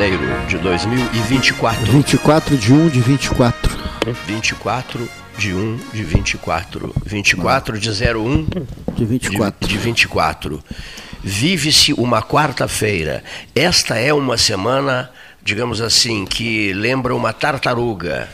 janeiro de 2024. 24 de 1 de 24. 24 de 1 de 24. 24 de 01 De 24. de, de 24. Vive-se uma quarta-feira. Esta é uma semana, digamos assim, que lembra uma tartaruga.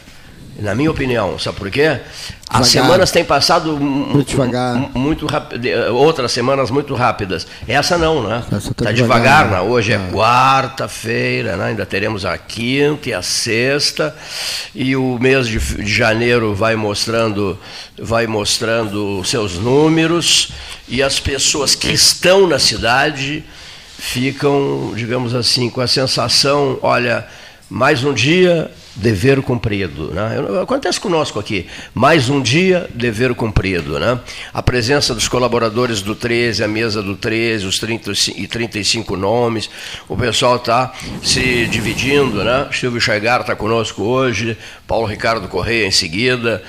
Na minha opinião, sabe por quê? As Devagar. semanas têm passado mu- Muito devagar. mu- muito rápido, outras semanas muito rápidas. Essa não, né? Essa tá devagar, devagar, né? né? Hoje é É. quarta-feira, né? ainda teremos a quinta e a sexta e o mês de, janeiro vai mostrando vai mostrando os seus números e as pessoas que estão na cidade ficam, digamos assim, com a sensação, olha, mais um dia dever cumprido, né? Acontece conosco aqui, mais um dia dever cumprido, né? A presença dos colaboradores do 13, a mesa do 13, os 35 e 35 nomes, o pessoal está se dividindo, né? Silvio Chaigar está conosco hoje, Paulo Ricardo Correia em seguida,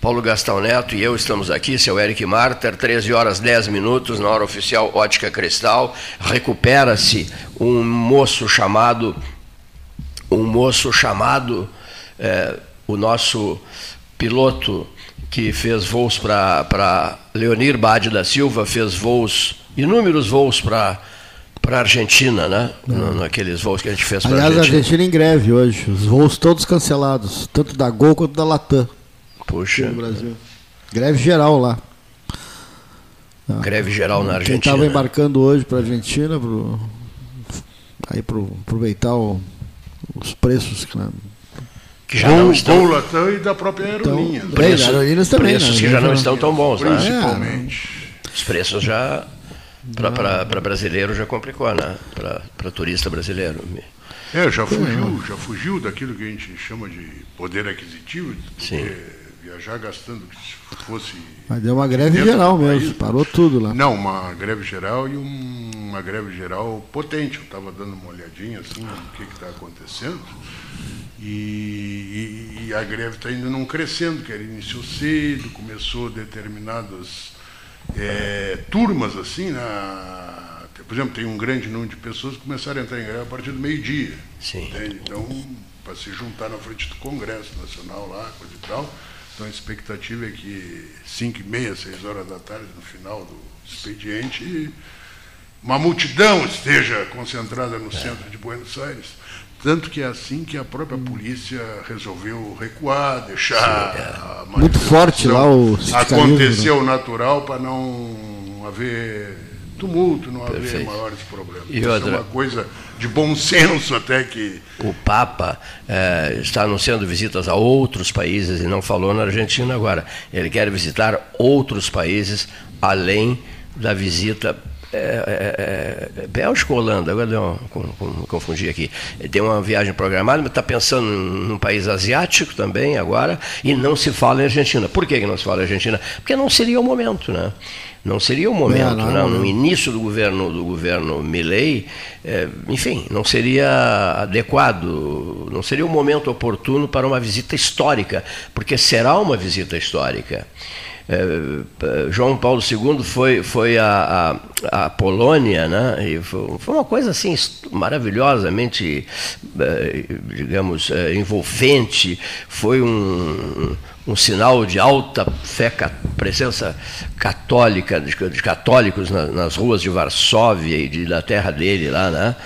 Paulo Gastão Neto e eu estamos aqui, seu Eric Marter, 13 horas 10 minutos, na hora oficial Ótica Cristal. Recupera-se um moço chamado um moço chamado eh, o nosso piloto que fez voos para Leonir Bade da Silva, fez voos, inúmeros voos para para a Argentina, né? No- Naqueles voos que a gente fez para a Aliás, a Argentina. Argentina em greve hoje. Os voos todos cancelados. Tanto da Gol quanto da Latam Puxa, no Brasil. Greve geral lá. greve geral na Quem Argentina. estava embarcando hoje para a Argentina, pro, aí pro, aproveitar o- os preços que, né, que já não estão, Gol Latam e da própria aerolinha. Então, né? Bem, aerolíneas também, preços né? que já não estão tão bons, né? Principalmente. Os preços já para brasileiro já complicou, né? Para turista brasileiro. É, já fugiu, já fugiu daquilo que a gente chama de poder aquisitivo, porque Sim. Viajar gastando que se fosse. Mas deu uma greve geral mesmo, parou tudo lá. Não, uma greve geral e um- uma greve geral potente. Eu estava dando uma olhadinha assim no que está acontecendo. E, e- e a greve está ainda não crescendo, que ela iniciou cedo, começou determinadas eh, turmas assim, na, por exemplo, tem um grande número de pessoas que começaram a entrar em greve a partir do meio-dia. Sim. entende? Então, para se juntar na frente do Congresso Nacional lá, coisa e tal. Então a expectativa é que 5 e meia, 6 horas da tarde, no final do expediente, uma multidão esteja concentrada no centro de Buenos Aires. Tanto que é assim que a própria polícia resolveu recuar, deixar a é. Muito forte lá o acontecer o natural para não haver tumulto, não haver Perfeito. maiores problemas. E Isso é outra- uma coisa de bom senso até que O Papa eh, está anunciando visitas a outros países e não falou na Argentina agora. Ele quer visitar outros países além da visita. É, é, é, Bélgica ou Holanda? Agora deu uma, confundi aqui. Tem uma viagem programada, mas está pensando num, país asiático também agora, e não se fala em Argentina. Por que, não se fala em Argentina? Porque não seria o momento, né? Não seria o momento, não, não, não. no início do governo do governo Milley, eh, enfim, não seria adequado, não seria o momento oportuno para uma visita histórica, porque será uma visita histórica. Eh, João Paulo II foi, foi a, a, a Polônia, né? E foi, foi uma coisa assim maravilhosamente, eh, digamos, eh, envolvente. Foi um, um sinal de alta fé, presença católica, de, de católicos na- nas ruas de Varsóvia e de, da terra dele lá, né?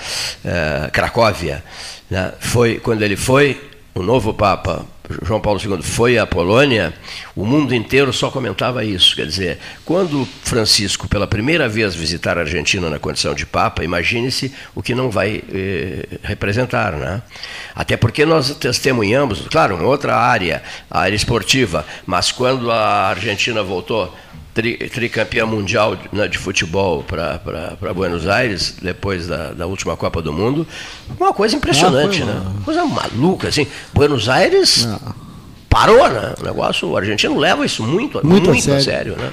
Eh, Cracóvia. né? Foi quando ele foi, o novo Papa João Paulo II foi à Polônia, o mundo inteiro só comentava isso. Quer dizer, quando Francisco, pela primeira vez, visitar a Argentina na condição de Papa, imagine-se o que não vai eh, representar. Né? Até porque nós testemunhamos, claro, uma outra área, a área esportiva, mas quando a Argentina voltou tri, tricampeã mundial de, né, de futebol para Buenos Aires, depois da, da última Copa do Mundo, uma coisa impressionante, Ah, né? uma- Coisa maluca, assim. Buenos Aires parou, né? O negócio, o argentino leva isso muito, Muito muito, a a, sério. sério. né?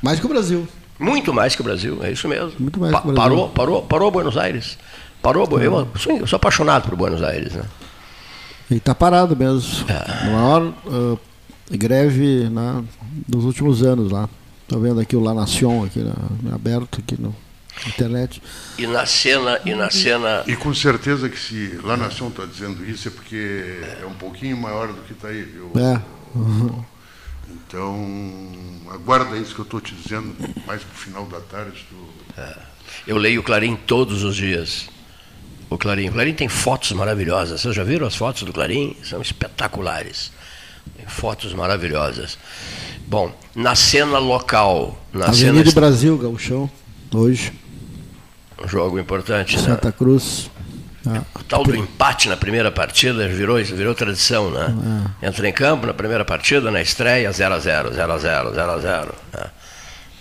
Mais que o Brasil. Muito mais que o Brasil, é isso mesmo. Muito mais Pa- que o Brasil. Parou, parou, parou Buenos Aires. Parou, eu sou, eu sou apaixonado por Buenos Aires, né? E está parado mesmo. É. A maior ah, greve né, dos últimos anos lá. Estou vendo aqui o La Nación aqui, né, aberto aqui no. internet. E na cena, e na cena. E com certeza que se lá Nação está dizendo isso é porque é um pouquinho maior do que está aí, viu? É. Uhum. Então, aguarda isso que eu estou te dizendo, mais para o final da tarde. Tu... É. Eu leio o Clarim todos os dias. O Clarim. O Clarim tem fotos maravilhosas. Vocês já viram as fotos do Clarim? São espetaculares. Tem fotos maravilhosas. Bom, na cena local. Na Avenida cena... Brasil, Gauchão, hoje. Um jogo importante. Né? Santa né? Cruz. Ah, o tal do empate na primeira partida virou, virou tradição, né? Ah. Entra em campo na primeira partida, na estreia, 0x0, 0x0, 0x0. Né?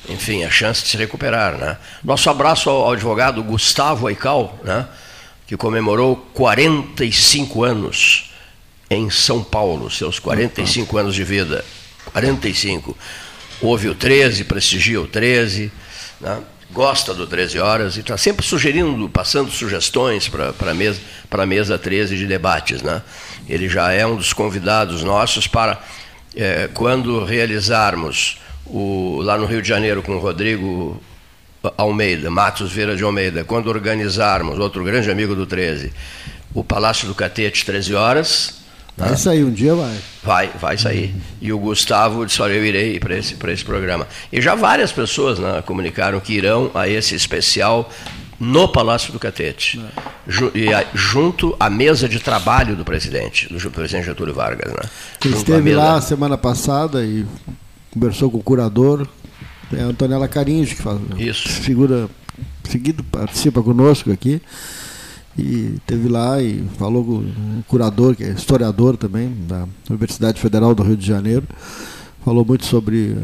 Enfim, a chance de se recuperar, né? Nosso abraço ao, ao advogado Gustavo Aical, né? Que comemorou 45 anos em São Paulo, seus 45 anos de vida. 45. Houve o 13, prestigia o 13, né? gosta do 13 horas e está sempre sugerindo, passando sugestões para a mesa, mesa 13 de debates. Né? Ele já é um dos convidados nossos para, é, quando realizarmos o, lá no Rio de Janeiro com o Rodrigo Almeida, Matos Vieira de Almeida, quando organizarmos, outro grande amigo do 13, o Palácio do Catete, 13 horas, Vai sair um dia, vai. Vai, vai sair. E o Gustavo disse: Olha, eu irei para esse, esse programa. E já várias pessoas né, comunicaram que irão a esse especial no Palácio do Catete, é. e junto à mesa de trabalho do presidente, do presidente Getúlio Vargas. Né? Ele esteve lá semana passada e conversou com o curador, é a Antonella Caringe, que faz, Isso. figura seguido, participa conosco aqui. E teve lá e falou com o curador, que é historiador também, da Universidade Federal do Rio de Janeiro. Falou muito sobre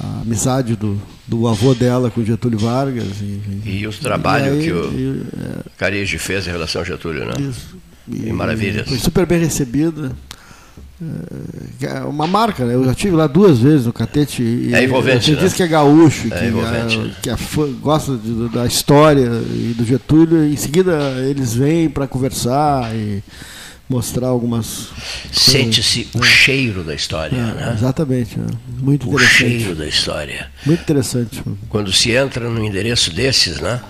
a, a amizade do, do avô dela com Getúlio Vargas. E, e os trabalhos que o e, é, Carige fez em relação a Getúlio, né? Isso. E, e maravilhas. Foi super bem recebida. É, uma marca, né? Eu já tive lá duas vezes no Catete. E é envolvente. Você né? diz que é gaúcho, é que, é, que é, gosta de, da história e do Getúlio, e em seguida eles vêm para conversar e mostrar algumas. Sente-se o cheiro da história, né? Exatamente. Muito o interessante. O cheiro da história. Muito interessante. Quando se entra num endereço desses, né?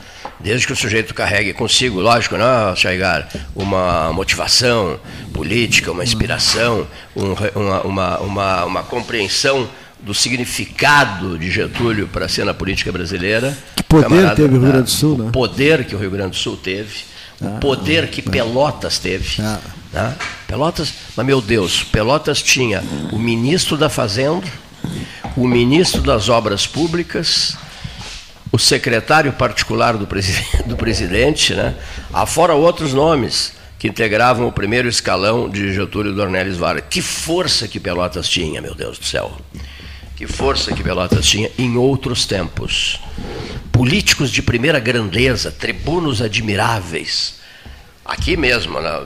Desde que o sujeito carregue consigo, lógico, né, Chaigar, uma motivação política, uma inspiração, um, uma, uma, uma, uma, compreensão do significado de Getúlio para a cena política brasileira. Que poder teve o Rio Grande do Sul, né? O poder que o Rio Grande do Sul teve, ah, o poder que ah, Pelotas teve. Ah. Né? Pelotas, mas meu Deus, Pelotas tinha o ministro da Fazenda, o ministro das Obras Públicas, o secretário particular do, presidente, do presidente né, afora outros nomes que integravam o primeiro escalão de Getúlio Dornelles Vargas. Que força que Pelotas tinha, meu Deus do céu. Que força que Pelotas tinha em outros tempos. Políticos de primeira grandeza, tribunos admiráveis. Aqui mesmo, né,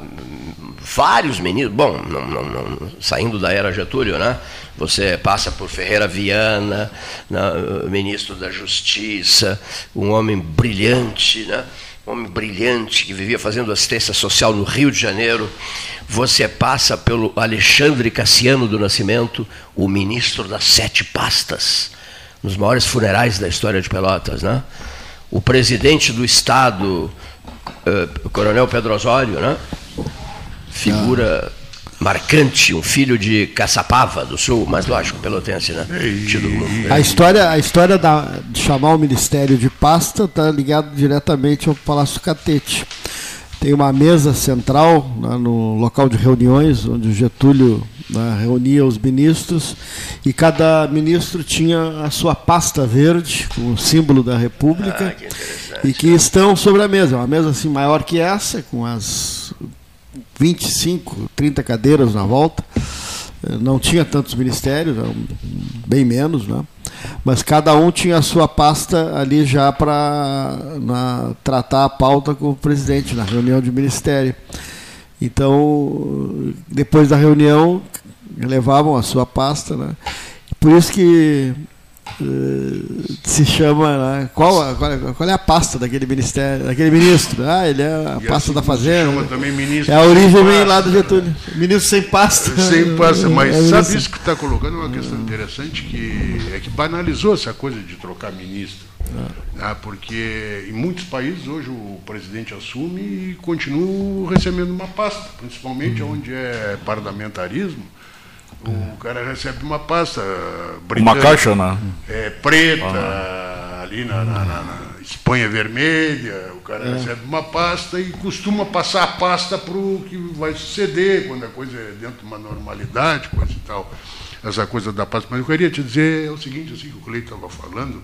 vários ministros, bom, não, não, não, saindo da era Getúlio, né? Você passa por Ferreira Viana, né, ministro da Justiça, um homem brilhante, né? um homem brilhante que vivia fazendo assistência social no Rio de Janeiro. Você passa pelo Alexandre Cassiano do Nascimento, o ministro das sete pastas, nos maiores funerais da história de Pelotas. Né? O presidente do Estado, eh, Coronel Pedro Osório, né? figura marcante, um filho de Caçapava do Sul, mas lógico, pelotense, né? Tido, a história, a história da, de chamar o Ministério de Pasta está ligada diretamente ao Palácio Catete. Tem uma mesa central né, no local de reuniões, onde o Getúlio né, reunia os ministros, e cada ministro tinha a sua pasta verde, com o símbolo da República, ah, que e que estão sobre a mesa. Uma mesa assim maior que essa, com as 25, 30 cadeiras na volta. Eh, não tinha tantos ministérios, bem menos, né? mas cada um tinha a sua pasta ali já para tratar a pauta com o presidente na reunião de ministério. Então, depois da reunião, levavam a sua pasta. Né? Por isso que se chama. Né? Qual, qual, qual, é a pasta daquele ministério, daquele ministro? Ah, ele é a e pasta assim da Fazenda. também ministro é a origem vem lá do Getúlio. Ministro sem pasta. Sem pasta, mas é sabe isso que está colocando uma questão interessante que é que banalizou essa coisa de trocar ministro. É. Ah, porque em muitos países hoje o presidente assume e continua recebendo uma pasta, principalmente uhum. onde é parlamentarismo o cara recebe uma pasta Uma caixa, né? É, preta, ah. ali na, na, na, na, Espanha vermelha, o cara é. recebe uma pasta e costuma passar a pasta para o que vai suceder, quando a coisa é dentro de uma normalidade, coisa e tal. Essa coisa da pasta. Mas eu queria te dizer é o seguinte, assim que o Cleiton estava falando,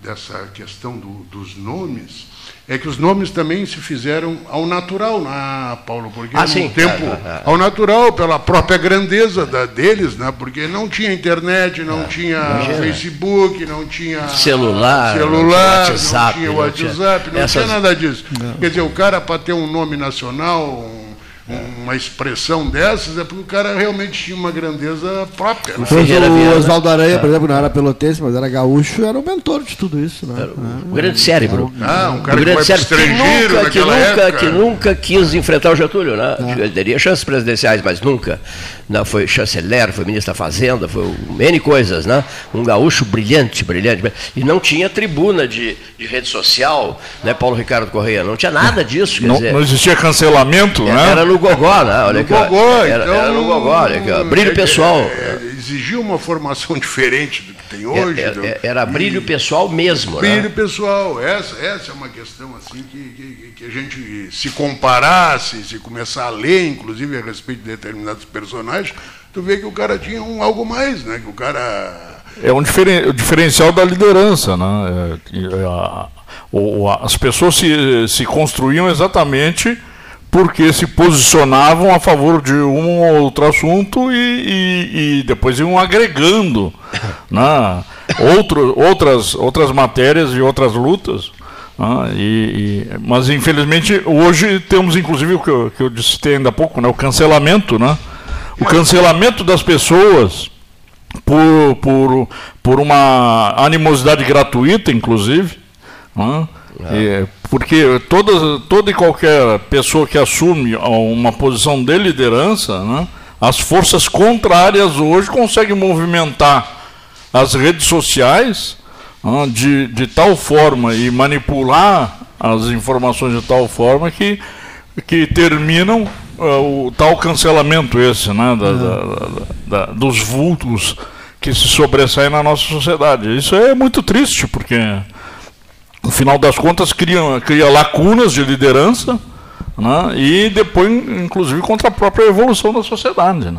dessa questão do, dos nomes é que os nomes também se fizeram ao natural, né, Paulo? Porque ah, no sim. tempo é, é, é. ao natural, pela própria grandeza da, deles, né? Porque não tinha internet, não tinha Facebook, não tinha celular, celular, não tinha WhatsApp, não tinha, WhatsApp, não tinha, nada disso. Não. Quer dizer, o cara para ter um nome nacional, um uma expressão dessas é porque o cara realmente tinha uma grandeza própria. Né? O Oswaldo Aranha, por exemplo, não era pelotense, mas era gaúcho, era o mentor de tudo isso. Né? o grande cérebro. Ah, um cara o grande que foi estrangeiro que nunca, que nunca, que nunca quis enfrentar o Getúlio. Né? Ah. Ele teria chances presidenciais, mas nunca. Não, foi chanceler, foi ministro da Fazenda, foi N coisas. Né? Um gaúcho brilhante, brilhante. E não tinha tribuna de, de rede social, né, Paulo Ricardo Correia? Não tinha nada disso. Não, dizer, não, existia cancelamento, era, né? Era no Gogó, né? Olha no aqui, Gogó, era, então, era no Gogó, olha aqui, ó. Brilho é, pessoal. É, exigia uma formação diferente do que tem é, hoje. Era, era, era brilho pessoal mesmo, brilho né? pessoal. Essa, essa é uma questão assim que, que, que, a gente se comparasse, se começar a ler, inclusive, a respeito de determinados personagens, tu vê que o cara tinha um algo mais, né? Que o cara. É um diferen, o diferencial da liderança, né? É, é, as pessoas se, se construíam exatamente porque se posicionavam a favor de um ou outro assunto e, e, e depois iam agregando né, outro, outras, outras matérias e outras lutas. Né, e, mas infelizmente hoje temos inclusive o que eu, que eu disse ainda há pouco, né, o cancelamento, né? O cancelamento das pessoas por, por, por uma animosidade gratuita, inclusive. Né? É. porque toda, toda e qualquer pessoa que assume uma posição de liderança, né, as forças contrárias hoje conseguem movimentar as redes sociais né, de, de tal forma e manipular as informações de tal forma que, que terminam uh, o tal cancelamento esse, né, da, da, da, dos vultos que se sobressaem na nossa sociedade. Isso é muito triste, porque no final das contas, cria, cria lacunas de liderança né, e depois, inclusive, contra a própria evolução da sociedade. Né.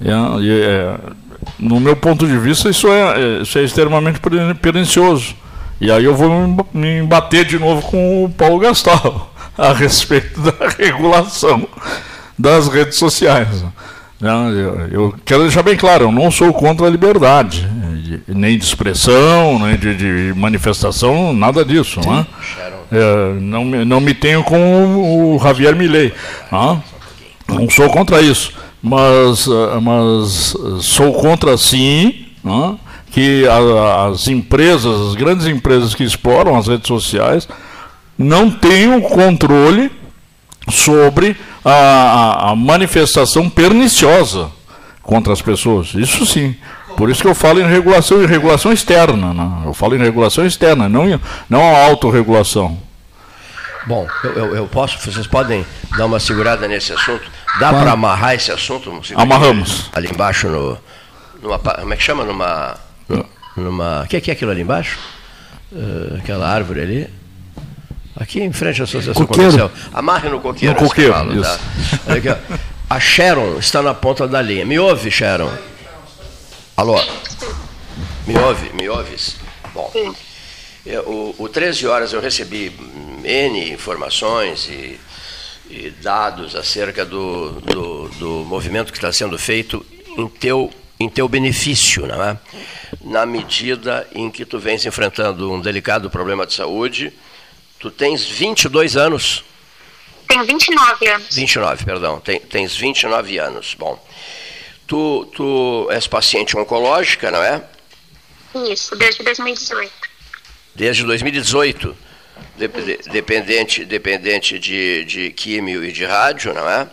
E, e, é, no meu ponto de vista, isso é, é, isso é extremamente pernicioso. E aí eu vou me bater de novo com o Paulo Gastal a respeito da regulação das redes sociais. Né. Eu, quero deixar bem claro, eu não sou contra a liberdade, nem de expressão, nem de, de manifestação, nada disso. Né? É, não, não me tenho com o Javier Milei. Né? Não sou contra isso. Mas, mas sou contra, sim, né? que a, as empresas, as grandes empresas que exploram as redes sociais, não tenham controle sobre a, a, manifestação perniciosa contra as pessoas. Isso sim. Por isso que eu falo em regulação e regulação externa. Né? Eu falo em regulação externa, não, não a autorregulação. Bom, eu, eu, posso, vocês podem dar uma segurada nesse assunto? Dá para amarrar esse assunto? Amarramos. Ali embaixo, no, numa, como é que chama? Numa. numa o que, que é aquilo ali embaixo? Uh, aquela árvore ali. Aqui em frente à Associação coqueiro. Comercial. Amarre no coqueiro. No coqueiro, falo, tá? aqui, A Sharon está na ponta da linha. Me ouve, Sharon? Alô? Me ouve? Me ouves? Bom, eu, o, o 13 horas eu recebi N informações e, e dados acerca do, do, do movimento que está sendo feito em teu em teu benefício, não é? Na medida em que tu vens enfrentando um delicado problema de saúde, Tu tens 22 anos? Tenho 29 anos. 29, perdão. Tem, tens 29 anos. Bom, tu, tu és paciente oncológica, não é? Isso, desde 2018. Desde 2018. Dep- dependente dependente de, de químio e de rádio, não é?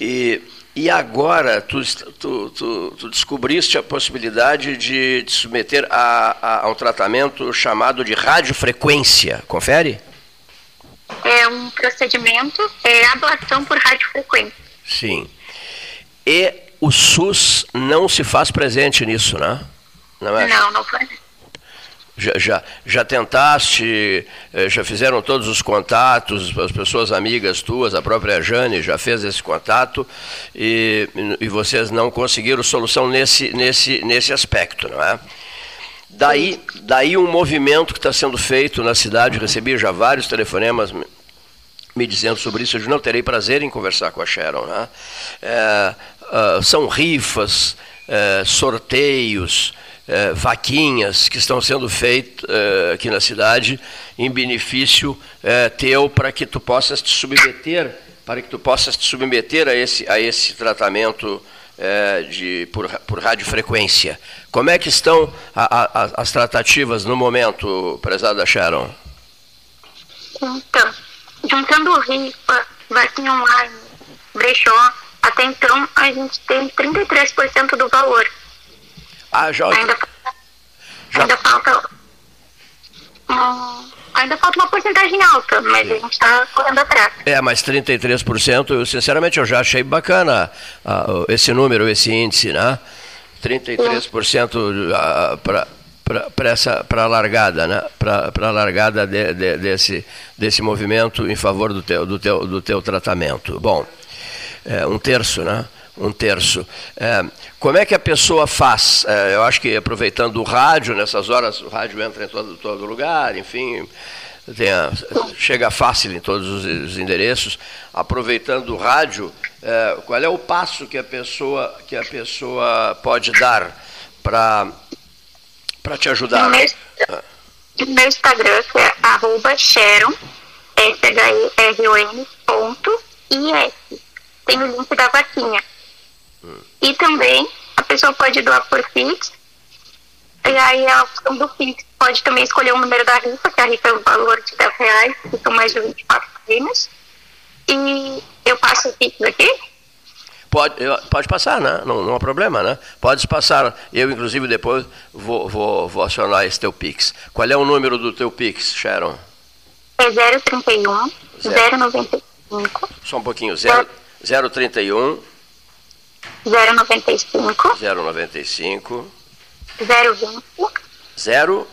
E, e agora tu, tu, tu, tu descobriste a possibilidade de te submeter a, a, a um tratamento chamado de radiofrequência. Confere? É um procedimento, é ablação por radiofrequência. Sim. E o SUS não se faz presente nisso, né? Não é? Não, não foi. Já, já, já tentaste, eh, já fizeram todos os contatos, as pessoas amigas tuas, a própria Jane já fez esse contato e, e vocês não conseguiram solução nesse, nesse, nesse aspecto, não é? Daí, daí um movimento que está sendo feito na cidade, recebi já vários telefonemas me- dizendo sobre isso, eu não terei prazer em conversar com a Sharon. Né? É, ah, são rifas, é, sorteios, é, vaquinhas que estão sendo feitas é, aqui na cidade em benefício teu para que tu possas te submeter, para que tu possas te submeter a esse, a esse tratamento de, por, por radiofrequência. Como é que estão a- a- as tratativas no momento, prezada Sharon? Então, juntando rifa, vacina online, brechó, até então a gente tem 33% do valor. Ah, já, Ainda, Já- ainda falta. ainda falta uma porcentagem alta, mas a gente está correndo atrás. É, mas 33%, eu, sinceramente, eu já achei bacana ah, esse número, esse índice, né? 33% para a largada, né? Para a largada de- de- desse, desse movimento em favor do teu, do teu, do teu tratamento. Bom, é, um terço, né? Um terço. É, como é que a pessoa faz? É, eu acho que aproveitando o rádio, nessas horas o rádio entra em todo, todo lugar, enfim, a- chega fácil em todos os, os endereços. Aproveitando o rádio, é, qual é o passo que a pessoa, que a pessoa pode dar para para te ajudar? No meu, meu Instagram, que é arroba Sharon, S-H-E-R-O-N, ponto. Tem o link da vaquinha. E também a pessoa pode doar por Pix. E aí a opção do Pix pode também escolher o número da rifa, que a rifa é o valor de 10 reais, que são mais de 24 prêmios. E eu passo o Pix aqui. Pode, pode passar, né? Não, não há problema, né? Pode passar. Eu, inclusive, depois vou, vou, vou acionar esse teu Pix. Qual é o número do teu Pix, Sharon? É 031 Zero. 095 Só um pouquinho. Zero- 031 095 095 020 0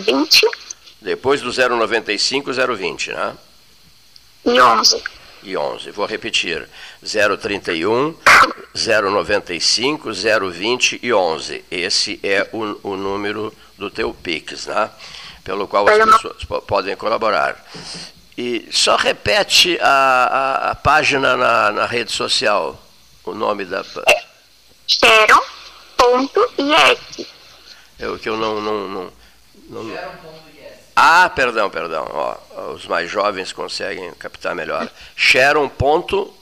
020 depois do 095 020, né? e 11. E 11. Vou repetir. 031 095 020 e 11. Esse é o, o número do teu Pix, né? Pelo qual as pessoas po- podem colaborar. E só repete a, a, a página na, na rede social, o nome da. Sharon.is. É o que eu não. não, não, não- ah, perdão, perdão. Ó, os mais jovens conseguem captar melhor. Sharon.is.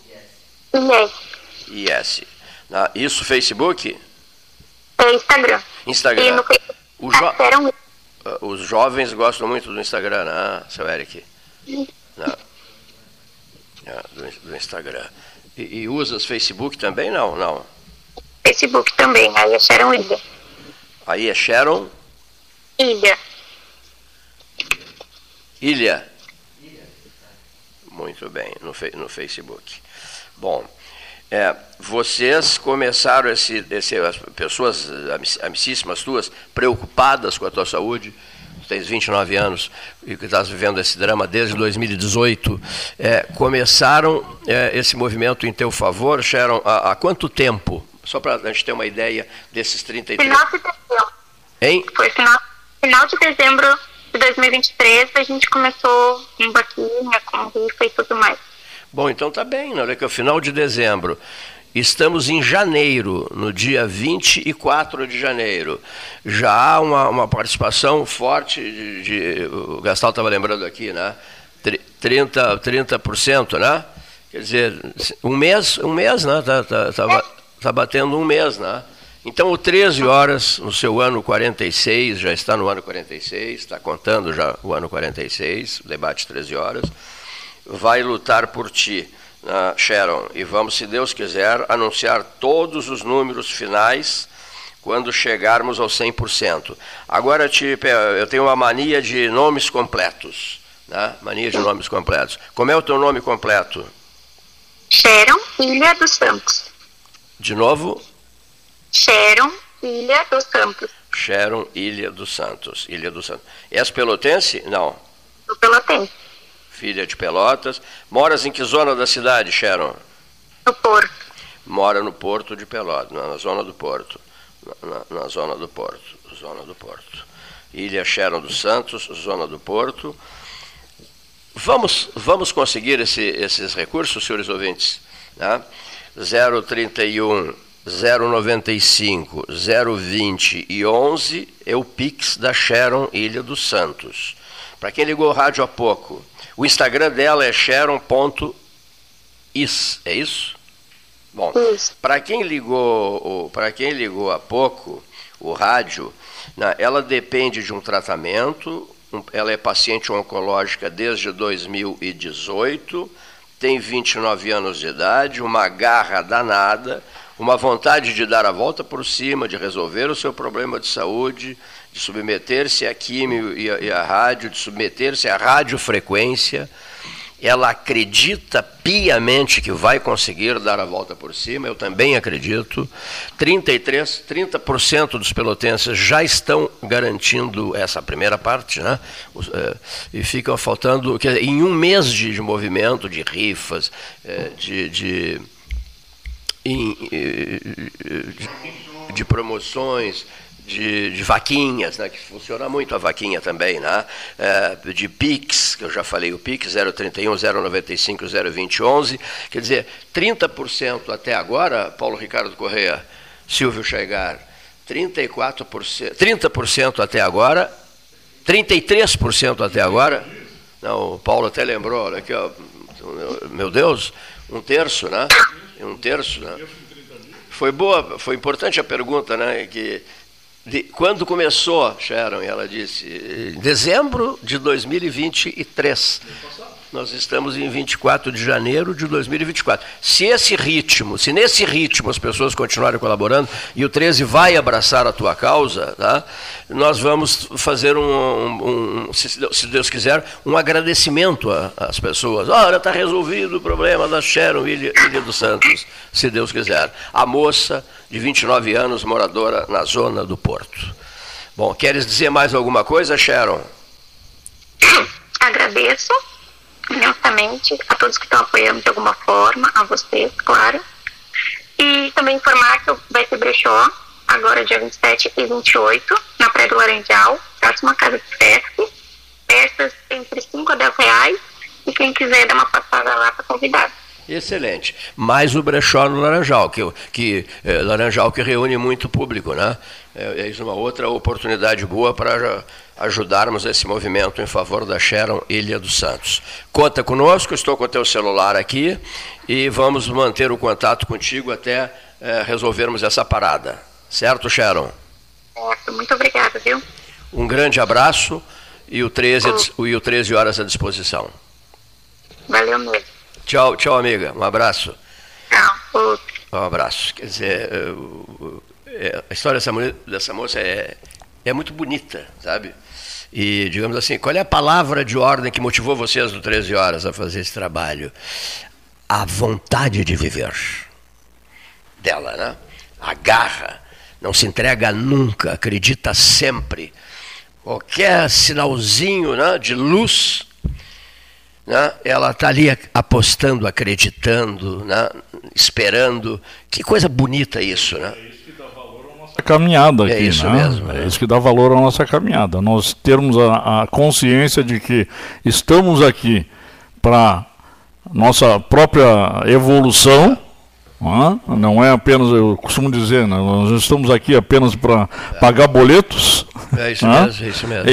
Yes. Na- Isso, Facebook? É Instagram. Instagram. no jo- Sharon Ah, Os jovens gostam muito do Instagram, né, seu Eric? Não. Ah, do, do Instagram. E, e usas Facebook também? Não, não. Facebook também. Aí é Sharon Ilha. Aí é Sharon Ilha. Ilha. Muito bem, no, no Facebook. Bom, é, vocês começaram esse, esse, as pessoas amic- amicíssimas tuas, preocupadas com a tua saúde, tu tens 29 anos e que estás vivendo esse drama desde 2018, é, começaram é, esse movimento em teu favor, Sharon, há, há quanto tempo? Só para a gente ter uma ideia desses 33. Final de dezembro. Hein? Foi final, final de dezembro de 2023 a gente começou com vaquinha, com rifa e tudo mais. Bom, então tá bem, né? olha que é o final de dezembro. Estamos em janeiro, no dia 24 de janeiro. Já há uma, uma participação forte de, de- O Gastal estava lembrando aqui, né? Tri- 30%, 30%, né? Quer dizer, um mês, um mês, né? Tá, tá, tá, ba- tá batendo um mês, né? Então, o 13 horas, no seu ano 46, já está no ano 46, está contando já o ano 46, o debate 13 horas, vai lutar por ti, uh, Sharon, e vamos, se Deus quiser, anunciar todos os números finais quando chegarmos ao 100%. Agora, eu tenho uma mania de nomes completos, né? mania de nomes completos. Como é o teu nome completo? Sharon Ilha dos Santos. De novo? Sharon, Ilha dos Santos. Sharon, Ilha dos Santos. Ilha dos Santos. És pelotense? Não. Sou pelotense. Filha de Pelotas. Moras em que zona da cidade, Sharon? No Porto. Mora no Porto de Pelotas, na zona do Porto. Na, na, na zona do Porto. Zona do Porto. Ilha Sharon dos Santos, zona do Porto. Vamos, vamos conseguir esse, esses recursos, senhores ouvintes? Né? 031 095, 020 e 11 é o Pix da Sharon Ilha dos Santos. Para quem ligou o rádio há pouco, o Instagram dela é sharon.is, é isso? Bom, para quem ligou, para quem ligou há pouco o rádio, né, ela depende de um tratamento, ela é paciente oncológica desde 2018, tem 29 anos de idade, uma garra danada, uma vontade de dar a volta por cima, de resolver o seu problema de saúde, de submeter-se à químio e à, e à rádio, de submeter-se à radiofrequência. Ela acredita piamente que vai conseguir dar a volta por cima, eu também acredito. 33, 30% dos pelotenses já estão garantindo essa primeira parte, né? É, e ficam faltando, em um mês de, movimento, de rifas, é, de, de em, de, de promoções, de, de, vaquinhas, né, que funciona muito a vaquinha também, né, é, de PIX, que eu já falei, o PIX 031, 095, 020, 11, quer dizer, 30% até agora, Paulo Ricardo Correia, Silvio Chaigar, 34%, 30% até agora, 33% até agora, não, o Paulo até lembrou, olha aqui, ó, meu Deus, um terço, né? Um terço, né? Foi boa, foi importante a pergunta, né? Que de, quando começou, Sharon, ela disse, em dezembro de 2023. Nós estamos em 24 de janeiro de 2024. Se esse ritmo, se nesse ritmo as pessoas continuarem colaborando e o 13 vai abraçar a tua causa, tá? nós vamos fazer um, um, um se Deus quiser, um agradecimento às pessoas. Olha, está resolvido o problema da Sharon Ilha, Ilha dos Santos, se Deus quiser. A moça de 29 anos, moradora na zona do Porto. Bom, queres dizer mais alguma coisa, Sharon? Agradeço imensamente a todos que estão apoiando de alguma forma, a vocês, claro. E também informar que vai ter brechó agora dia 27 e 28, na Praia do Laranjal, próxima casa de festa. Festas entre 5 a 10 reais. E quem quiser dar uma passada lá para convidar. Excelente. Mais o brechó no Laranjal, que, que é, Laranjal que reúne muito público, né? É, é uma outra oportunidade boa para ajudarmos esse movimento em favor da Sharon Ilha dos Santos. Conta conosco, estou com o teu celular aqui e vamos manter o contato contigo até é, resolvermos essa parada. Certo, Sharon? Certo, muito obrigada, viu? Um grande abraço e o 13, oh. e o 13 horas à disposição. Valeu mesmo. Tchau, tchau, amiga. Um abraço. Tchau. Um abraço. Quer dizer, é, a história dessa, dessa moça é, é muito bonita, sabe? E, digamos assim, qual é a palavra de ordem que motivou vocês no 13 Horas a fazer esse trabalho? A vontade de viver dela, né? A garra, não se entrega nunca, acredita sempre. Qualquer sinalzinho né, de luz né? ela está ali apostando, acreditando, né? esperando. Que coisa bonita isso, né? É isso que dá valor à nossa caminhada é aqui, isso né? mesmo. É. é isso que dá valor à nossa caminhada. Nós termos a, a consciência de que estamos aqui para nossa própria evolução. Não é apenas, eu costumo dizer, né? nós estamos aqui apenas para pagar boletos. É isso mesmo, é isso mesmo.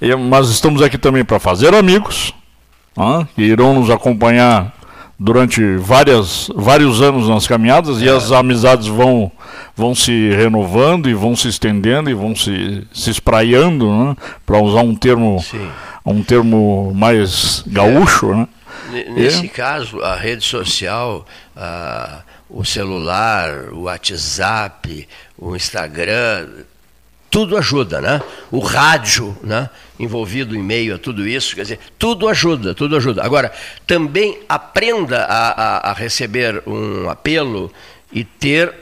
E, e, mas estamos aqui também para fazer amigos, que irão nos acompanhar durante várias, vários anos nas caminhadas é. e as amizades vão, vão se renovando e vão se estendendo e vão se, se espraiando, né? para usar um termo, um termo mais gaúcho. É. Né? Nesse caso, a rede social, a, o celular, o WhatsApp, o Instagram, tudo ajuda, né? O rádio, né? Envolvido em meio a tudo isso, quer dizer, tudo ajuda, tudo ajuda. Agora, também aprenda a, a, a receber um apelo e ter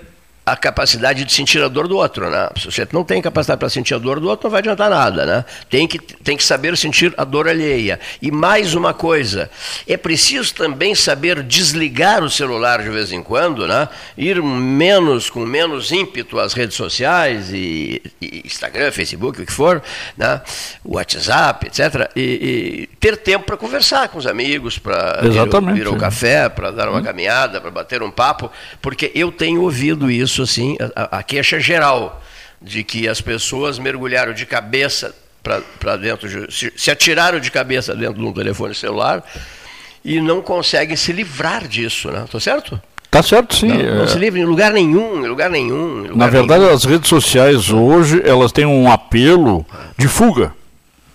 a capacidade de sentir a dor do outro, né? Se você não tem capacidade para sentir a dor do outro, não vai adiantar nada, né? Tem que, tem que saber sentir a dor alheia. E mais uma coisa, é preciso também saber desligar o celular de vez em quando, né? Ir menos, com menos ímpeto às redes sociais, e, e Instagram, Facebook, o que for, né? WhatsApp, etc. E, e ter tempo para conversar com os amigos, para ir, ir ao café, para dar uma hum. caminhada, para bater um papo, porque eu tenho ouvido isso isso assim, a, a queixa geral de que as pessoas mergulharam de cabeça para dentro, de, se, se atiraram de cabeça dentro de um telefone celular e não conseguem se livrar disso, né? Tô certo? Tá certo, sim. Não, não é... se livra em lugar nenhum, em lugar nenhum. Em lugar Na verdade, nenhum. as redes sociais hoje elas têm um apelo de fuga.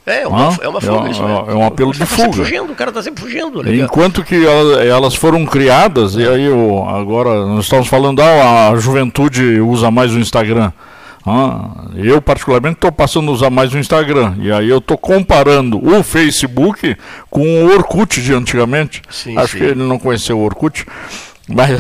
É, uma, ah, é uma fuga, é, isso mesmo. É um apelo de tá fuga. Fugindo, o cara está sempre fugindo. Né? Enquanto que elas foram criadas, e aí agora nós estamos falando, ah, a juventude usa mais o Instagram. Ah, eu, particularmente, estou passando a usar mais o Instagram. E aí eu estou comparando o Facebook com o Orkut de antigamente. Sim, Acho sim. que ele não conheceu o Orkut. Mas,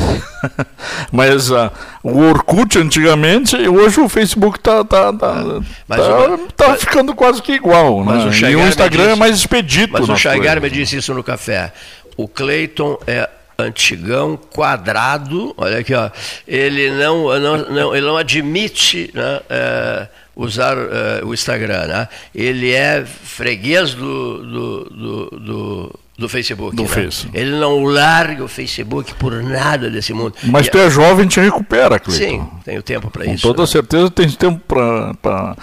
mas uh, o Orkut antigamente, hoje o Facebook está tá, tá, tá, tá, tá ficando quase que igual. Mas né? o e o Instagram é disse, é mais expedito. Mas o Chaigar me disse isso no café. O Cleiton é antigão, quadrado, olha aqui, ó, ele não, não, não ele não admite né, é, usar é, o Instagram. Né? Ele é freguês do, do, do, do do Facebook. Do né? Face. Ele não larga o Facebook por nada desse mundo. Mas e tu é jovem, te recupera, Cleiton. Sim, tenho tempo para isso. Com toda né? certeza tem tempo para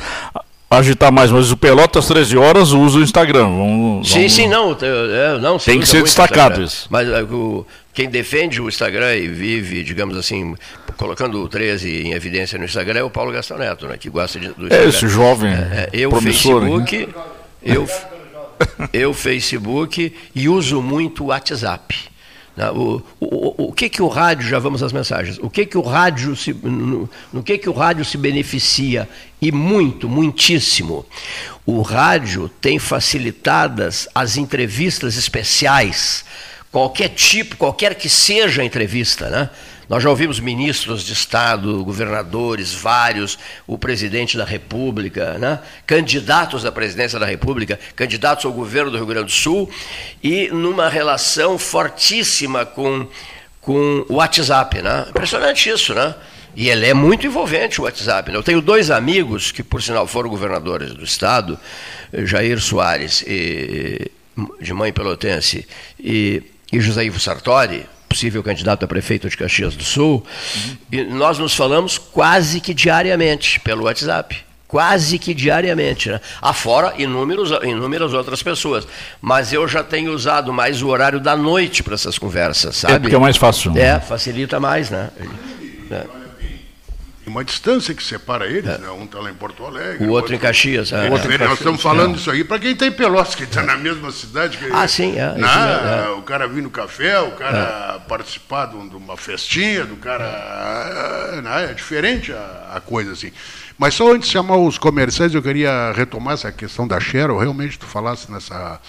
agitar mais, mas o Pelotas 13 horas usa o Instagram. Vamos, sim, sim, não. É, não tem que ser destacado isso. Mas é, o, quem defende o Instagram e vive, digamos assim, colocando o 13 em evidência no Instagram é o Paulo Gastão Neto, né, que gosta de, do Instagram. É esse jovem é, é eu, Facebook, né? eu, eu Facebook e uso muito o WhatsApp. Né? O, o, o que que o rádio, já vamos às mensagens, o que que o rádio se, no, no que que o rádio se beneficia? E muito, muitíssimo. O rádio tem facilitadas as entrevistas especiais, qualquer tipo, qualquer que seja a entrevista, né? Nós já ouvimos ministros de Estado, governadores, vários, o presidente da República, né? candidatos à presidência da República, candidatos ao governo do Rio Grande do Sul, e numa relação fortíssima com, com o WhatsApp. Né? Impressionante isso, né? E ele é muito envolvente, o WhatsApp. Né? Eu tenho dois amigos que, por sinal, foram governadores do Estado, Jair Soares, e, de mãe pelotense, e, e José Ivo Sartori, possível candidato a prefeito de Caxias do Sul, uhum. e nós nos falamos quase que diariamente pelo WhatsApp. Quase que diariamente, né? Afora inúmeros, inúmeras outras pessoas. Mas eu já tenho usado mais o horário da noite para essas conversas, sabe? É porque é mais fácil. É, facilita mais, né? É uma distância que separa eles, é. né? um está lá em Porto Alegre. O outro, outro em Caxias. É. Outro em Caxias. Nós estamos falando isso aí para quem está em Pelotas, que está na mesma cidade. Que, ah, sim. É, na, o cara vir no café, o cara é. participar de uma festinha, do cara. É, né? é diferente a, a, coisa assim. Mas só antes de chamar os comerciais, eu queria retomar essa questão da Cheryl. Realmente tu falasse nessa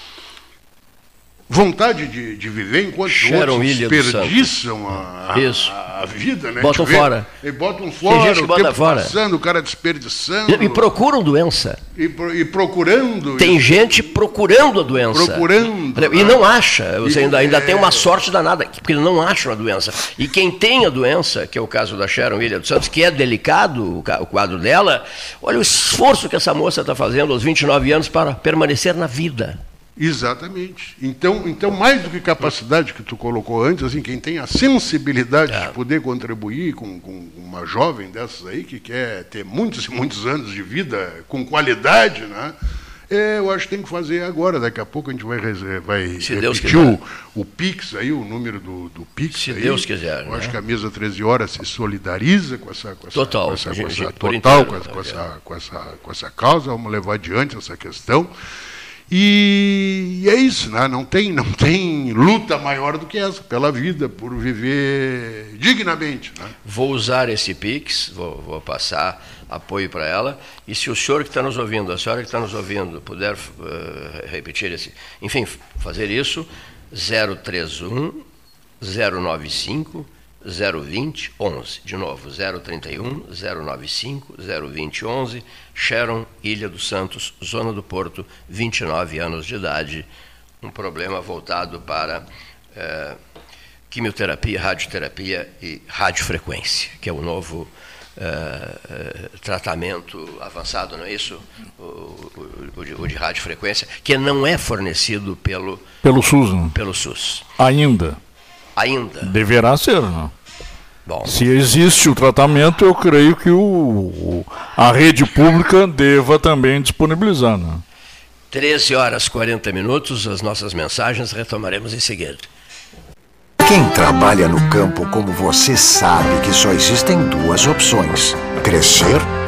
vontade de, de viver enquanto Sharon outros Ilha desperdiçam a, a, a, vida, né? Botam fora. E botam fora, Tem gente que bota fora. passando, o cara desperdiçando. E, e procuram doença. E, e procurando. Tem isso. gente procurando a doença. Procurando. E não acha. Você ainda, ainda é... tem uma sorte danada, porque não acham a doença. E quem tem a doença, que é o caso da Sharon William dos Santos, que é delicado o quadro dela, olha o esforço que essa moça está fazendo aos 29 anos para permanecer na vida. Exatamente. Então, então, mais do que capacidade que tu colocou antes, assim, quem tem a sensibilidade é. de poder contribuir com, com, uma jovem dessas aí, que quer ter muitos e muitos anos de vida com qualidade, né? É, eu acho que tem que fazer agora. Daqui a pouco a gente vai, vai Se repetir o, o Pix aí, o número do, do Pix. Se aí. Deus quiser, Eu né? acho que a mesa 13 horas se solidariza com essa, com essa, Total, com essa, com gente, essa- por total inteiro, com, essa, tá com, essa, com, essa, com essa causa. Vamos levar adiante essa questão. E, é isso, né? não, tem, não tem luta maior do que essa, pela vida, por viver dignamente. Né? Vou usar esse Pix, vou, vou passar apoio para ela. E se o senhor que está nos ouvindo, a senhora que está nos ouvindo, puder eh, repetir esse. Enfim, fazer isso, 031 095 020 11. De novo, 031 095 020 11. Sharon, Ilha dos Santos, Zona do Porto, 29 anos de idade. Um problema voltado para. eh, quimioterapia, radioterapia e radiofrequência, que é o novo eh, eh, tratamento avançado, não é isso? O, o- o de, o de radiofrequência, que não é fornecido pelo, Pelo SUS, né? pelo SUS. ainda. Ainda. Deverá ser, né? Bom, Se existe o tratamento, eu creio que o, o- a rede pública deva também disponibilizar. Né? 13 horas 40 minutos, as nossas mensagens retomaremos em seguida. Quem trabalha no campo como você sabe que só existem duas opções: crescer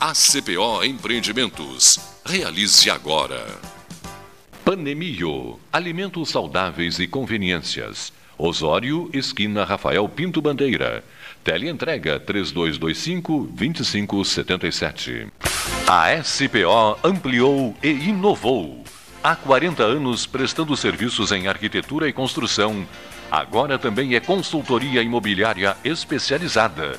ACPO Empreendimentos. Realize agora. Panemio. Alimentos saudáveis e conveniências. Osório, esquina Rafael Pinto Bandeira. Teleentrega 3225-2577. A SPO ampliou e inovou. Há 40 anos prestando serviços em arquitetura e construção. Agora também é consultoria imobiliária especializada.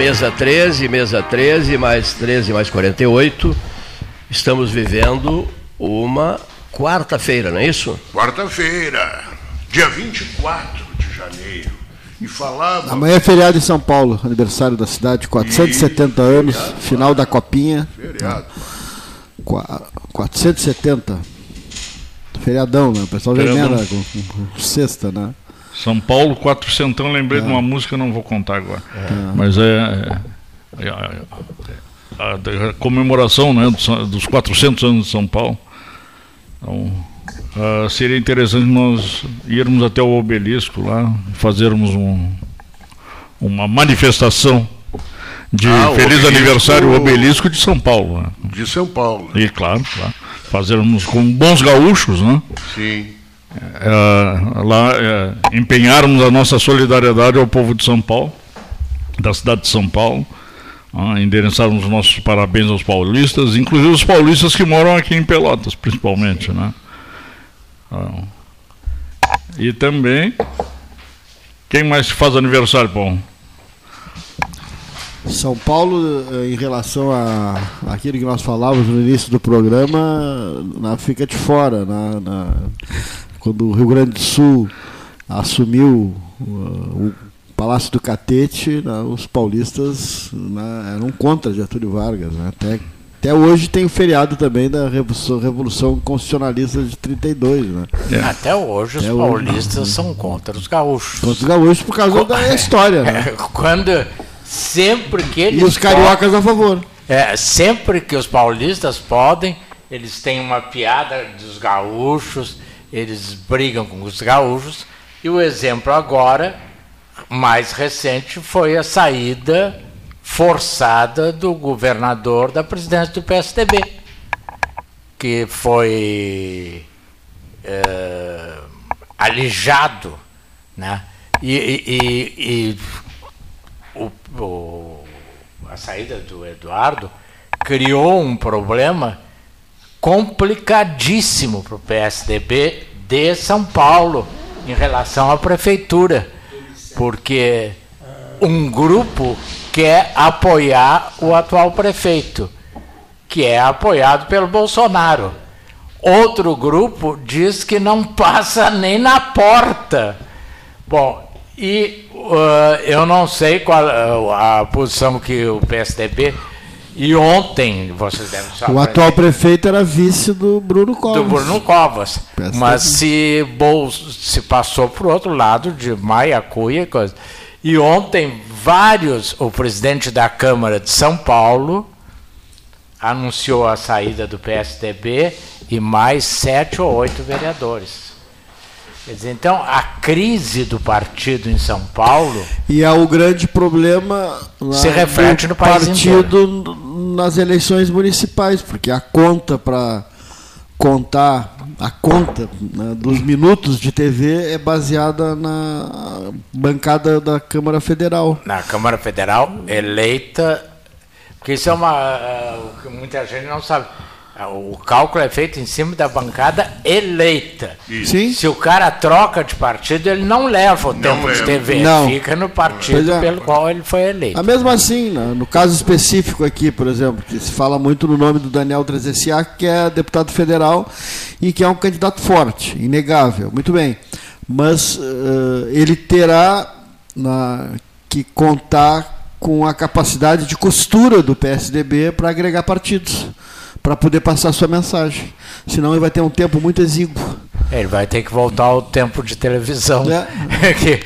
Mesa 13, mesa 13, mais 13, mais 48. Estamos vivendo uma quarta-feira, não é isso? Quarta-feira, dia 24 de janeiro. e falava. Amanhã é feriado em São Paulo, aniversário da cidade, 470 anos, final da Copinha. Feriado. Qua- 470. Feriadão, né? O pessoal já Feriadão. emenda com, com- com sexta, né? São Paulo, quatrocentão, lembrei É. de uma música, não vou contar agora. É. Mas é, é- é a, a- a comemoração né, dos, dos 400 anos de São Paulo. Então, ah, seria interessante nós irmos até o obelisco lá, fazermos um, uma manifestação de Ah, feliz obelisco- aniversário obelisco de São Paulo. Né? De São Paulo. E claro, claro, fazermos com bons gaúchos, né? Sim. É, lá é, empenharmos a nossa solidariedade ao povo de São Paulo, da cidade de São Paulo, ah, endereçarmos os nossos parabéns aos paulistas, inclusive os paulistas que moram aqui em Pelotas, principalmente, né? Ah, e também, quem mais faz aniversário, Paulo? São Paulo, eh, em relação a aquilo que nós falávamos no início do programa, fica de fora. Na, na- quando o Rio Grande do Sul assumiu uh, o Palácio do Catete, né, os paulistas né, eram contra Getúlio Vargas. né. Até, até hoje tem o feriado também da Revolução, Revolução Constitucionalista de 32. Né? Até hoje os Até hoje. paulistas são contra os gaúchos. Contra os gaúchos por causa da história. Né? Quando sempre que eles E os cariocas a favor. É, sempre que os paulistas podem, eles têm uma piada dos gaúchos, eles brigam com os gaúchos. E o exemplo agora, mais recente, foi a saída forçada do governador da presidência do PSDB, que foi eh, alijado, né? E, e- e- e o- o- a saída do Eduardo criou um problema complicadíssimo para o PSDB de São Paulo em relação à prefeitura, porque um grupo quer apoiar o atual prefeito, que é apoiado pelo Bolsonaro. Outro grupo diz que não passa nem na porta. Bom, e uh, eu não sei qual uh, a posição que o PSDB. E ontem, vocês devem saber. O atual prefeito era vice do Bruno Covas. Do Bruno Covas. PSDB. Mas se, Bol se passou para o outro lado de Maia Cuia e coisa. E ontem, vários, o presidente da Câmara de São Paulo anunciou a saída do PSDB e mais sete ou oito vereadores. Quer dizer, então, a crise do partido em São Paulo E é o grande problema Se reflete no país partido n- nas eleições municipais, porque a conta para contar a conta né, dos minutos de TV é baseada na bancada da Câmara Federal. na Câmara Federal eleita, porque isso é uma o que muita gente não sabe. Ah, O cálculo é feito em cima da bancada eleita. Sim. Se o cara troca de partido, ele não leva o tempo de. TV, Não. fica no partido é. pelo qual ele foi eleito. Ah, mesmo assim, né, no caso específico aqui, por exemplo, que se fala muito no nome do Daniel Trezessiak, que é deputado federal e que é um candidato forte, inegável, muito bem. Mas eh, ele terá na- que contar com a capacidade de costura do PSDB para agregar partidos, para poder passar sua mensagem. Senão ele vai ter um tempo muito exíguo. Ele vai ter que voltar ao tempo de televisão. Que-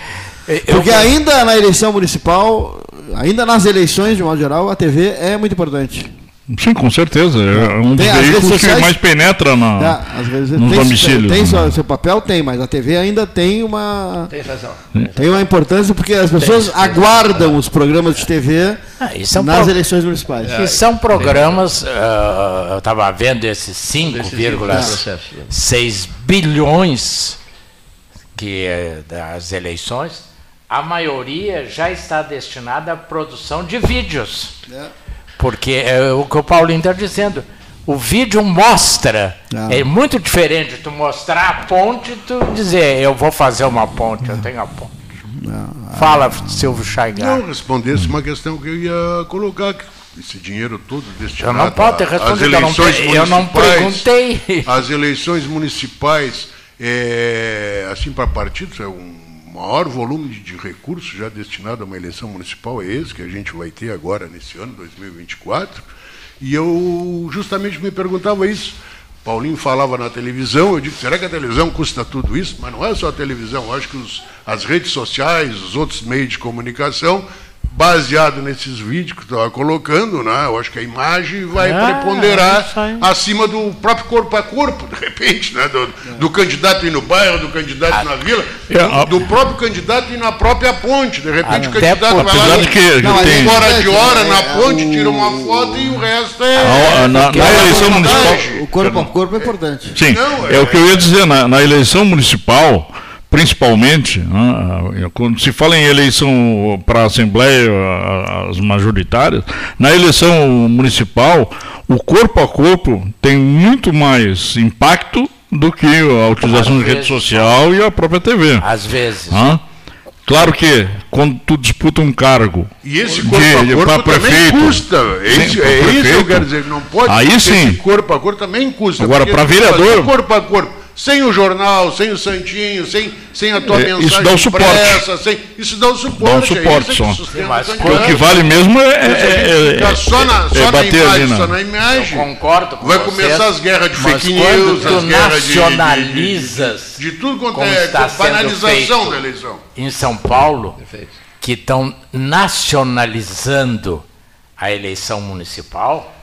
eu- É. Porque ainda na eleição municipal, ainda nas eleições de modo geral, a TV é muito importante. Sim, com certeza. É um dos Tem veículos que sociais- mais penetra na, É, às vezes nos tem, domicílios. Tem, né? seu, papel, tem, mas a TV ainda tem uma. Tem razão. Tem uma importância porque as pessoas aguardam os programas de TV Ah, isso é um nas pro- eleições municipais. Que são programas, ah, eu estava vendo esses 5,6 bilhões que é das eleições, a maioria já está destinada à produção de vídeos. Porque é o que o Paulinho está dizendo. O vídeo mostra. Ah. É muito diferente de tu mostrar a ponte e tu dizer, eu vou fazer uma ponte, eu tenho a ponte. Fala, Silvio Chaigar. Não respondesse uma questão que eu ia colocar. que Esse dinheiro todo destinado Eu não posso ter às respondido, eu não eleições eu não municipais- perguntei. As eleições municipais, é, assim, para partidos, é um maior volume de, recursos já destinado a uma eleição municipal é esse que a gente vai ter agora nesse ano, 2024. E eu justamente me perguntava isso. Paulinho falava na televisão, eu digo, será que a televisão custa tudo isso? Mas não é só a televisão, acho que os, as redes sociais, os outros meios de comunicação, baseado nesses vídeos que estava colocando, né? eu acho que a imagem vai É, preponderar é acima do próprio corpo a corpo, de repente, né? do, do candidato ir no bairro, do candidato ir na vila, É, a- do, do próprio candidato ir na própria ponte. De repente, o candidato por- vai lá apesar de que não, tem- fora de hora É, na é, ponte, tira uma foto e o resto é. A- na- na eleição municipal- O corpo a corpo é importante. Sim, é o que eu ia dizer, na, na eleição municipal, principalmente, né, quando se fala em eleição para a Assembleia, a- as majoritárias, na eleição municipal, o corpo a corpo tem muito mais impacto do que a utilização de rede social e a própria TV. Às vezes. Hã? Claro que quando tu disputa um cargo E esse de- corpo a de- corpo pra também prefeito, custa. Esse, é isso que eu prefeito. quero dizer. Não pode Aí esse sim. corpo a corpo também custa. Agora, faz vereador- Corpo a corpo. Sem o jornal, sem o santinho, sem, sem a tua É, isso mensagem dá o suporte. impressa, sem, isso dá o suporte. Dá um é suporte isso só. sustenta Mas o que vale mesmo é, é- é- só na, é só na bater ali imagem, na- só na imagem, Eu concordo com vai vocês, começar as guerras de fake quando news, tu as guerras de- de, de, nacionalizas de, de tudo quanto é está sendo banalização feito da eleição. em São Paulo, que estão nacionalizando a eleição municipal,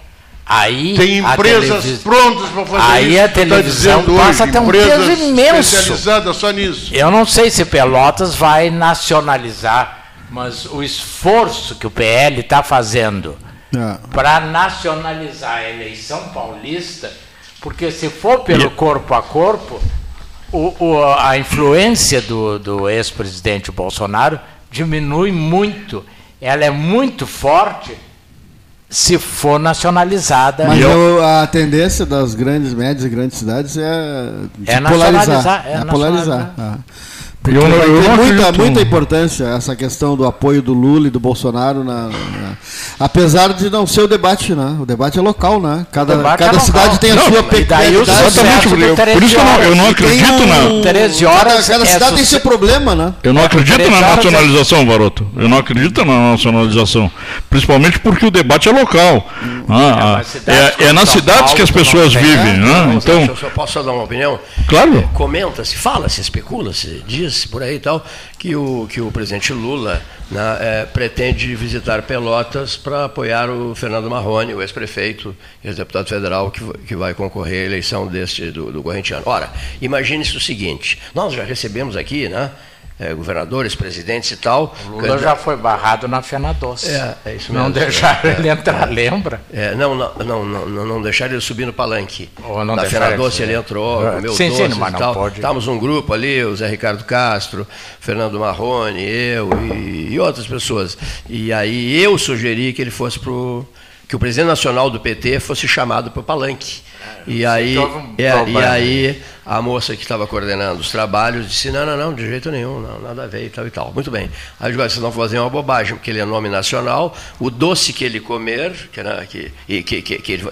aí Tem a empresas televis- prontas para fazer aí isso. a que tu tá televisão dizendo passa hoje, a ter um peso imenso. especializadas só nisso. Eu não sei se Pelotas vai nacionalizar, mas o esforço que o PL está fazendo É. para nacionalizar a eleição paulista, porque se for pelo corpo a corpo, o- o- a influência do, do ex-presidente Bolsonaro diminui muito. Ela é muito forte se for nacionalizada. Mas eu- a tendência das grandes, médias e grandes cidades é, de É polarizar. nacionalizar, é É polarizar. nacionalizar. É. Porque Eu não- eu não muita, muita importância essa questão do apoio do Lula e do Bolsonaro, na, na- apesar de não ser o debate, né? O debate é local, né? Cada, debate cada é local. cidade tem a Não, sua peculiaridade. Exatamente, do por- por 13 isso que eu não- eu acredito Tem na- um- 13 cada, horas cada é cidade tem seu problema, né? Eu não acredito na é- nacionalização, Varoto. Eu não acredito na nacionalização. Principalmente porque o debate é local. Ah, mas cidades é, é como nas cidades que as pessoas tem, vivem. né? né? Então, eu só posso só dar uma opinião? Claro. Comenta-se, fala-se, especula-se, diz por aí e tal, que o, que o presidente Lula né, eh, pretende visitar Pelotas para apoiar o Fernando Marrone, o ex-prefeito ex-deputado federal que, que vai concorrer à eleição deste do, do correntiano. Ora, imagine-se o seguinte: nós já recebemos aqui, né? Eh, governadores, presidentes e tal. O Lula já foi barrado na Fena Doce. É, é isso Não mesmo. deixaram É, ele é, entrar, é. lembra? É, não, não, não, não, não, não deixaram ele subir no palanque. Ou não Na Fena Doce ele entrou, É, comeu sim, sim, doces mas e não tal. pode. Estávamos um grupo ali, o Zé Ricardo Castro, Fernando Marrone, eu e, e outras pessoas. E aí eu sugeri que ele fosse pro que o presidente nacional do PT fosse chamado para o palanque. E aí, um é, e aí a moça que estava coordenando os trabalhos disse, não, não, não, de jeito nenhum, não, nada a ver e tal e tal. Muito bem. Aí eu digo, "Ah, vocês vão fazer uma bobagem, porque ele é nome nacional, o doce que ele comer, que, né, que, que, que, que ele,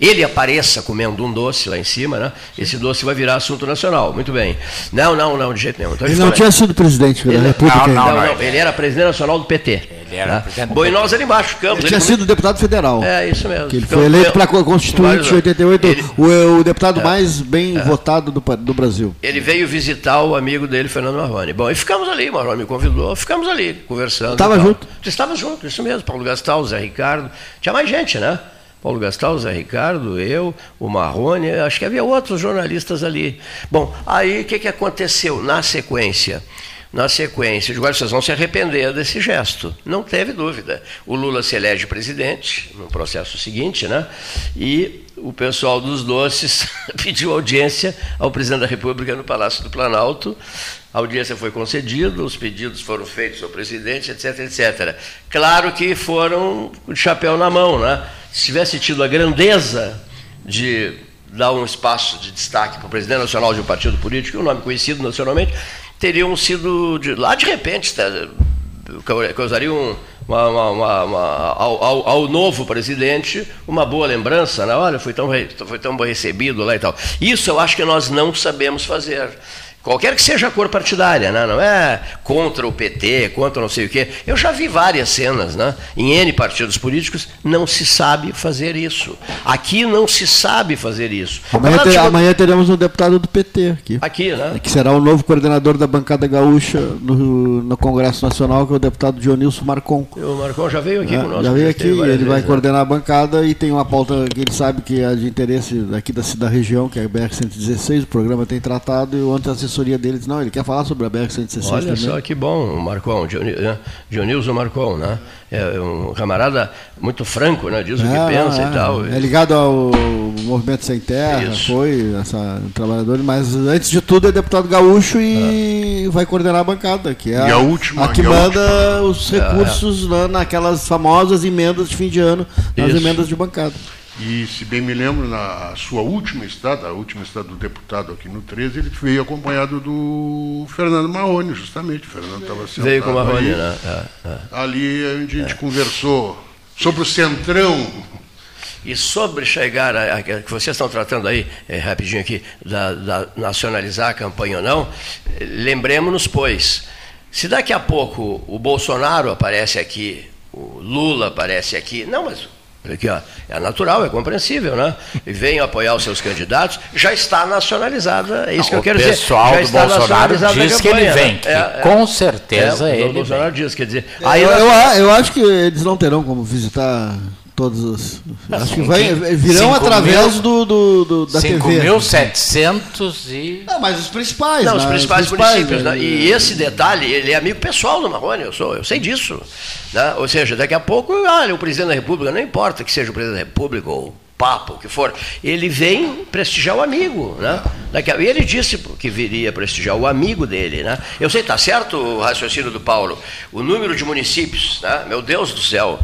ele apareça comendo um doce lá em cima, né? Esse doce vai virar assunto nacional. Muito bem. Não, não, não, de jeito nenhum. Então Ele não bem. tinha sido presidente da Ele- República não, ainda. não, não, ele era presidente nacional do PT. Ele era né? e nós ali embaixo, ficamos. Ele ele tinha come- sido deputado federal. É, isso mesmo. Que ele foi eleito para Constituinte em 88, Ele- o, o deputado mais bem votado do, do Brasil. Ele veio visitar o amigo dele, Fernando Marrone. Bom, e ficamos ali, Marrone me convidou, ficamos ali, conversando. Tava e tal. junto? Estava junto, isso mesmo. Paulo Gastal, Zé Ricardo. Tinha mais gente, né? Paulo Gastal, Zé Ricardo, eu, o Marrone, acho que havia outros jornalistas ali. Bom, aí o que, que aconteceu na sequência? Na sequência, agora vocês vão se arrepender desse gesto. Não teve dúvida. O Lula se elege presidente no processo seguinte, né? E o pessoal dos doces pediu audiência ao presidente da República no Palácio do Planalto. A audiência foi concedida, os pedidos foram feitos ao presidente, etc, etc. Claro que foram de chapéu na mão, né? Se tivesse tido a grandeza de dar um espaço de destaque para o presidente nacional de um partido político, um nome conhecido nacionalmente, teriam sido, de, lá de repente, tá, causariam uma, uma, uma, uma- ao, ao- ao novo presidente uma boa lembrança, né? olha, foi tão, foi tão bem recebido lá e tal. Isso eu acho que nós não sabemos fazer. Qualquer que seja a cor partidária, né? não é contra o PT, contra não sei o quê. Eu já vi várias cenas, né? em N partidos políticos, não se sabe fazer isso. Aqui não se sabe fazer isso. Amanhã, ter, amanhã teremos um deputado do PT aqui. Aqui, né? Que será o novo coordenador da bancada gaúcha no, no Congresso Nacional, que é o deputado Dionilson Marcon. O Marcon já veio aqui é, conosco. Já veio aqui, ele vezes, vai né? coordenar a bancada e tem uma pauta que ele sabe que é de interesse aqui da, da região, que é a BR-116, o programa tem tratado, e ontem assessoria deles, não, ele quer falar sobre a BR-160 Olha também. só que bom, Marcon, né? Dionísio Marcon, né? É um camarada muito franco, né? Diz o que é, pensa é, e tal. É ligado ao Movimento Sem Terra, Isso. foi essa, trabalhador, mas antes de tudo é deputado gaúcho e vai coordenar a bancada, que é a, a, última, a que manda última. os recursos né, naquelas famosas emendas de fim de ano, nas Isso. emendas de bancada. E, se bem me lembro, na sua última estada, a última estada do deputado aqui no 13, ele veio acompanhado do Fernando Marrone, justamente. O Fernando estava sentado Veio com o Marrone, ali, né? É, é. Ali a gente é. conversou sobre o Centrão. E sobre chegar, a, a, que vocês estão tratando aí, é, rapidinho aqui, da, da nacionalizar a campanha ou não, lembremos-nos, pois, se daqui a pouco o Bolsonaro aparece aqui, o Lula aparece aqui, não, mas Aqui, ó, é natural, é compreensível, né? E vem apoiar os seus candidatos, já está nacionalizada, é isso Não, que eu quero dizer. O pessoal do Bolsonaro diz que ele vem, que é, com certeza é, ele. O Bolsonaro vem. diz, quer dizer. Aí eu, eu, eu acho que eles não terão como visitar todos os. Acho que vai, virão através mil, do, do, do, da 5 TV. 5.700 e. Não, mas os principais. Não, os né? principais, os principais municípios. Né? E esse detalhe, ele é amigo pessoal do Marrone, eu, sou, eu sei disso. Né? Ou seja, daqui a pouco, olha, o presidente da República, não importa que seja o presidente da República ou papo, o que for, ele vem prestigiar o amigo, né? Daqui a, e ele disse que viria prestigiar o amigo dele, né? Eu sei, está certo o raciocínio do Paulo, o número de municípios, né? Meu Deus do céu,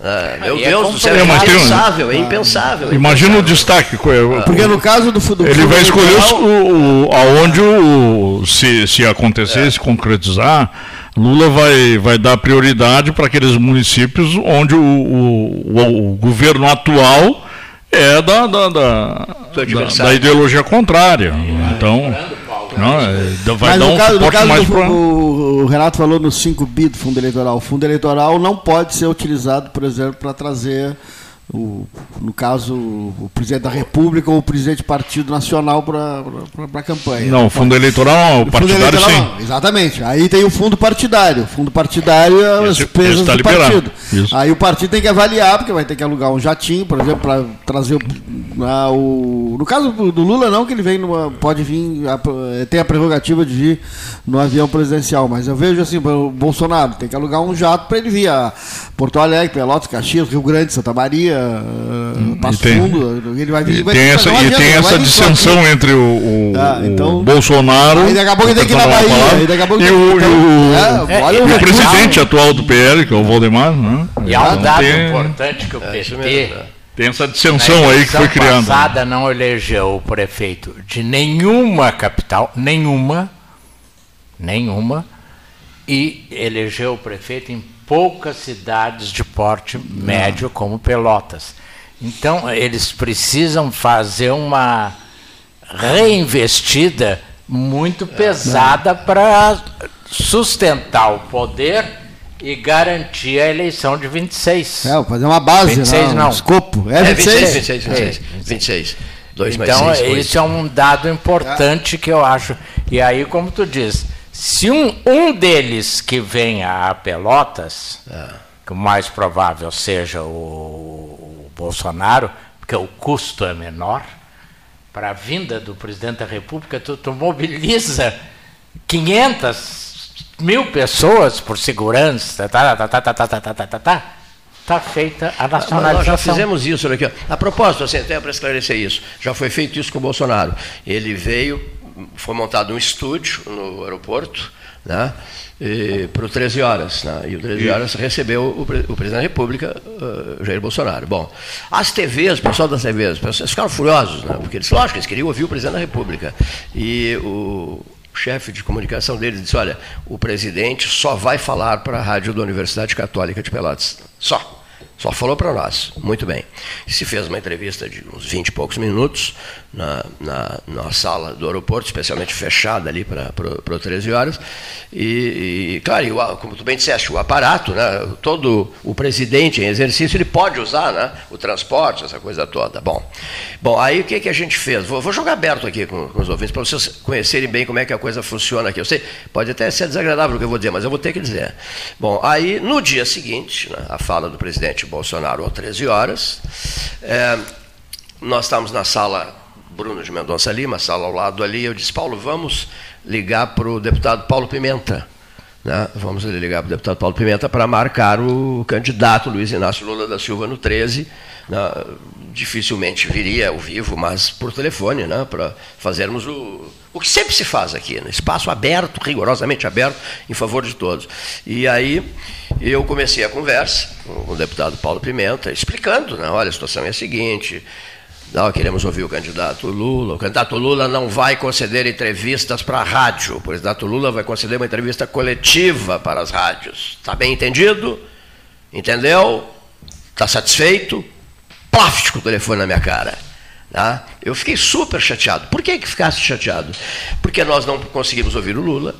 ah, meu Aí é Deus é do céu, é impensável, é impensável. Imagina o destaque. Ah. Porque no caso do, do Ele vai escolher o, o, aonde o, se, se acontecer, é. se concretizar, Lula vai, vai dar prioridade para aqueles municípios onde o, o, o governo atual é da, da, da, da, da ideologia contrária. Então. Não, é, vai Mas dar um caso, no caso mais do, pra... o, o Renato falou no 5 bi do fundo eleitoral. O fundo eleitoral não pode ser utilizado, por exemplo, para trazer o, no caso, o presidente da República ou o presidente do Partido Nacional para a campanha. Não, o fundo eleitoral, o, partidário eleitoral, sim. Não, exatamente. Aí tem o fundo partidário. O fundo partidário é as despesas tá do partido. Isso. Aí o partido tem que avaliar, porque vai ter que alugar um jatinho, por exemplo, para trazer o, a, o. No caso do Lula, não, que ele vem numa, pode vir, a, tem a prerrogativa de vir no avião presidencial, mas eu vejo assim, o Bolsonaro tem que alugar um jato para ele vir a Porto Alegre, Pelotas, Caxias, Rio Grande, Santa Maria. Hum, Passo tem, Fundo, ele vai vir. E tem essa, e tem essa dissensão entre o, o, ah, então, o Bolsonaro. Aí daqui a pouco ele tem que ir na Bahia. daqui a pouco e o, o, é, e o presidente atual do PL, que é o Valdemar. Né? E há um então dado tem, importante que o é, PT. Tem essa dissensão aí que foi criada. passada não elegeu o prefeito de nenhuma capital, nenhuma, nenhuma, e elegeu o prefeito em poucas cidades de porte médio como Pelotas. Então, eles precisam fazer uma reinvestida muito pesada para sustentar o poder e garantir a eleição de 26. É, fazer uma base, 26 não, não. um escopo. É 26? É 26, 26, 26. 26. Dois então, mais seis, isso é um dado importante que eu acho. E aí, como tu diz, se um, um deles que venha a Pelotas, é. que o mais provável seja o, o Bolsonaro, porque o custo é menor, para a vinda do presidente da República, tu, tu mobiliza 500 mil pessoas por segurança, tá, tá, tá, tá, tá, tá, tá, tá, tá, tá. Está feita a nacionalização. Nós já fizemos isso aqui. A propósito, assim, até para esclarecer isso, já foi feito isso com o Bolsonaro. Ele veio foi montado um estúdio no aeroporto, né, para o 13 horas. Né, e o 13 horas recebeu o, o, presidente da República, uh, Jair Bolsonaro. Bom, as TVs, o pessoal das TVs, eles ficaram furiosos, né, porque eles, lógico, eles queriam ouvir o presidente da República. E o chefe de comunicação deles disse: olha, o presidente só vai falar para a rádio da Universidade Católica de Pelotas. Só. Só falou para nós. Muito bem. Se fez uma entrevista de uns 20 e poucos minutos na, na, na sala do aeroporto, especialmente fechada ali para 13 horas. E, e claro, e o, como tu bem disseste, o aparato, né, todo o presidente em exercício, ele pode usar né, o transporte, essa coisa toda. Bom, bom aí o que, que a gente fez? Vou, vou jogar aberto aqui com, com os ouvintes, para vocês conhecerem bem como é que a coisa funciona aqui. Eu sei, pode até ser desagradável o que eu vou dizer, mas eu vou ter que dizer. Bom, aí no dia seguinte, né, a fala do presidente Bolsonaro às 13 horas. É, nós estávamos na sala Bruno de Mendonça Lima, sala ao lado ali. Eu disse, Paulo, vamos ligar para o deputado Paulo Pimenta. Né? Vamos ligar para o deputado Paulo Pimenta para marcar o candidato Luiz Inácio Lula da Silva no 13. Né? Dificilmente viria ao vivo, mas por telefone, né? para fazermos o, o que sempre se faz aqui, né? espaço aberto, rigorosamente aberto, em favor de todos. E aí eu comecei a conversa com o deputado Paulo Pimenta, explicando, né? olha, a situação é a seguinte, não, queremos ouvir o candidato Lula. O candidato Lula não vai conceder entrevistas para a rádio. O candidato Lula vai conceder uma entrevista coletiva para as rádios. Está bem entendido? Entendeu? Está satisfeito? Plástico o telefone na minha cara. Tá? Eu fiquei super chateado. Por que, que ficasse chateado? Porque nós não conseguimos ouvir o Lula,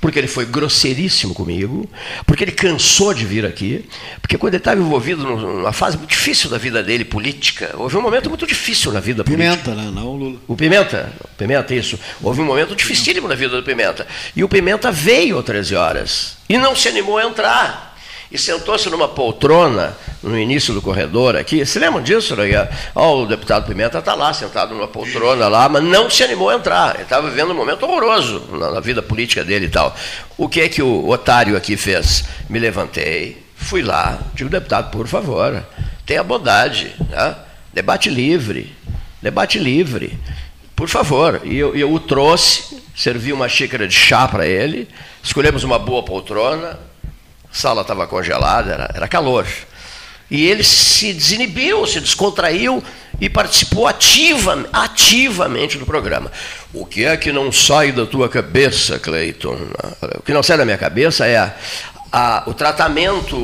porque ele foi grosseiríssimo comigo, porque ele cansou de vir aqui, porque quando ele estava envolvido numa fase muito difícil da vida dele, política, houve um momento muito difícil na vida Pimenta, política. né? Não o Lula. O Pimenta, Pimenta, isso. Houve um momento dificílimo na vida do Pimenta. E o Pimenta veio às 13 horas e não se animou a entrar e sentou-se numa poltrona no início do corredor aqui. Se lembram disso, né? Oh, o deputado Pimenta está lá, sentado numa poltrona lá, mas não se animou a entrar. Ele estava vivendo um momento horroroso na, na, vida política dele e tal. O que é que o otário aqui fez? Me levantei, fui lá, digo, deputado, por favor, tenha bondade, né? debate livre, debate livre. Por favor, e eu, eu o trouxe, servi uma xícara de chá para ele, escolhemos uma boa poltrona, a sala estava congelada, era, era calor. E ele se desinibiu, se descontraiu e participou ativa, ativamente do programa. O que é que não sai da tua cabeça, Cleiton? O que não sai da minha cabeça é a, o tratamento,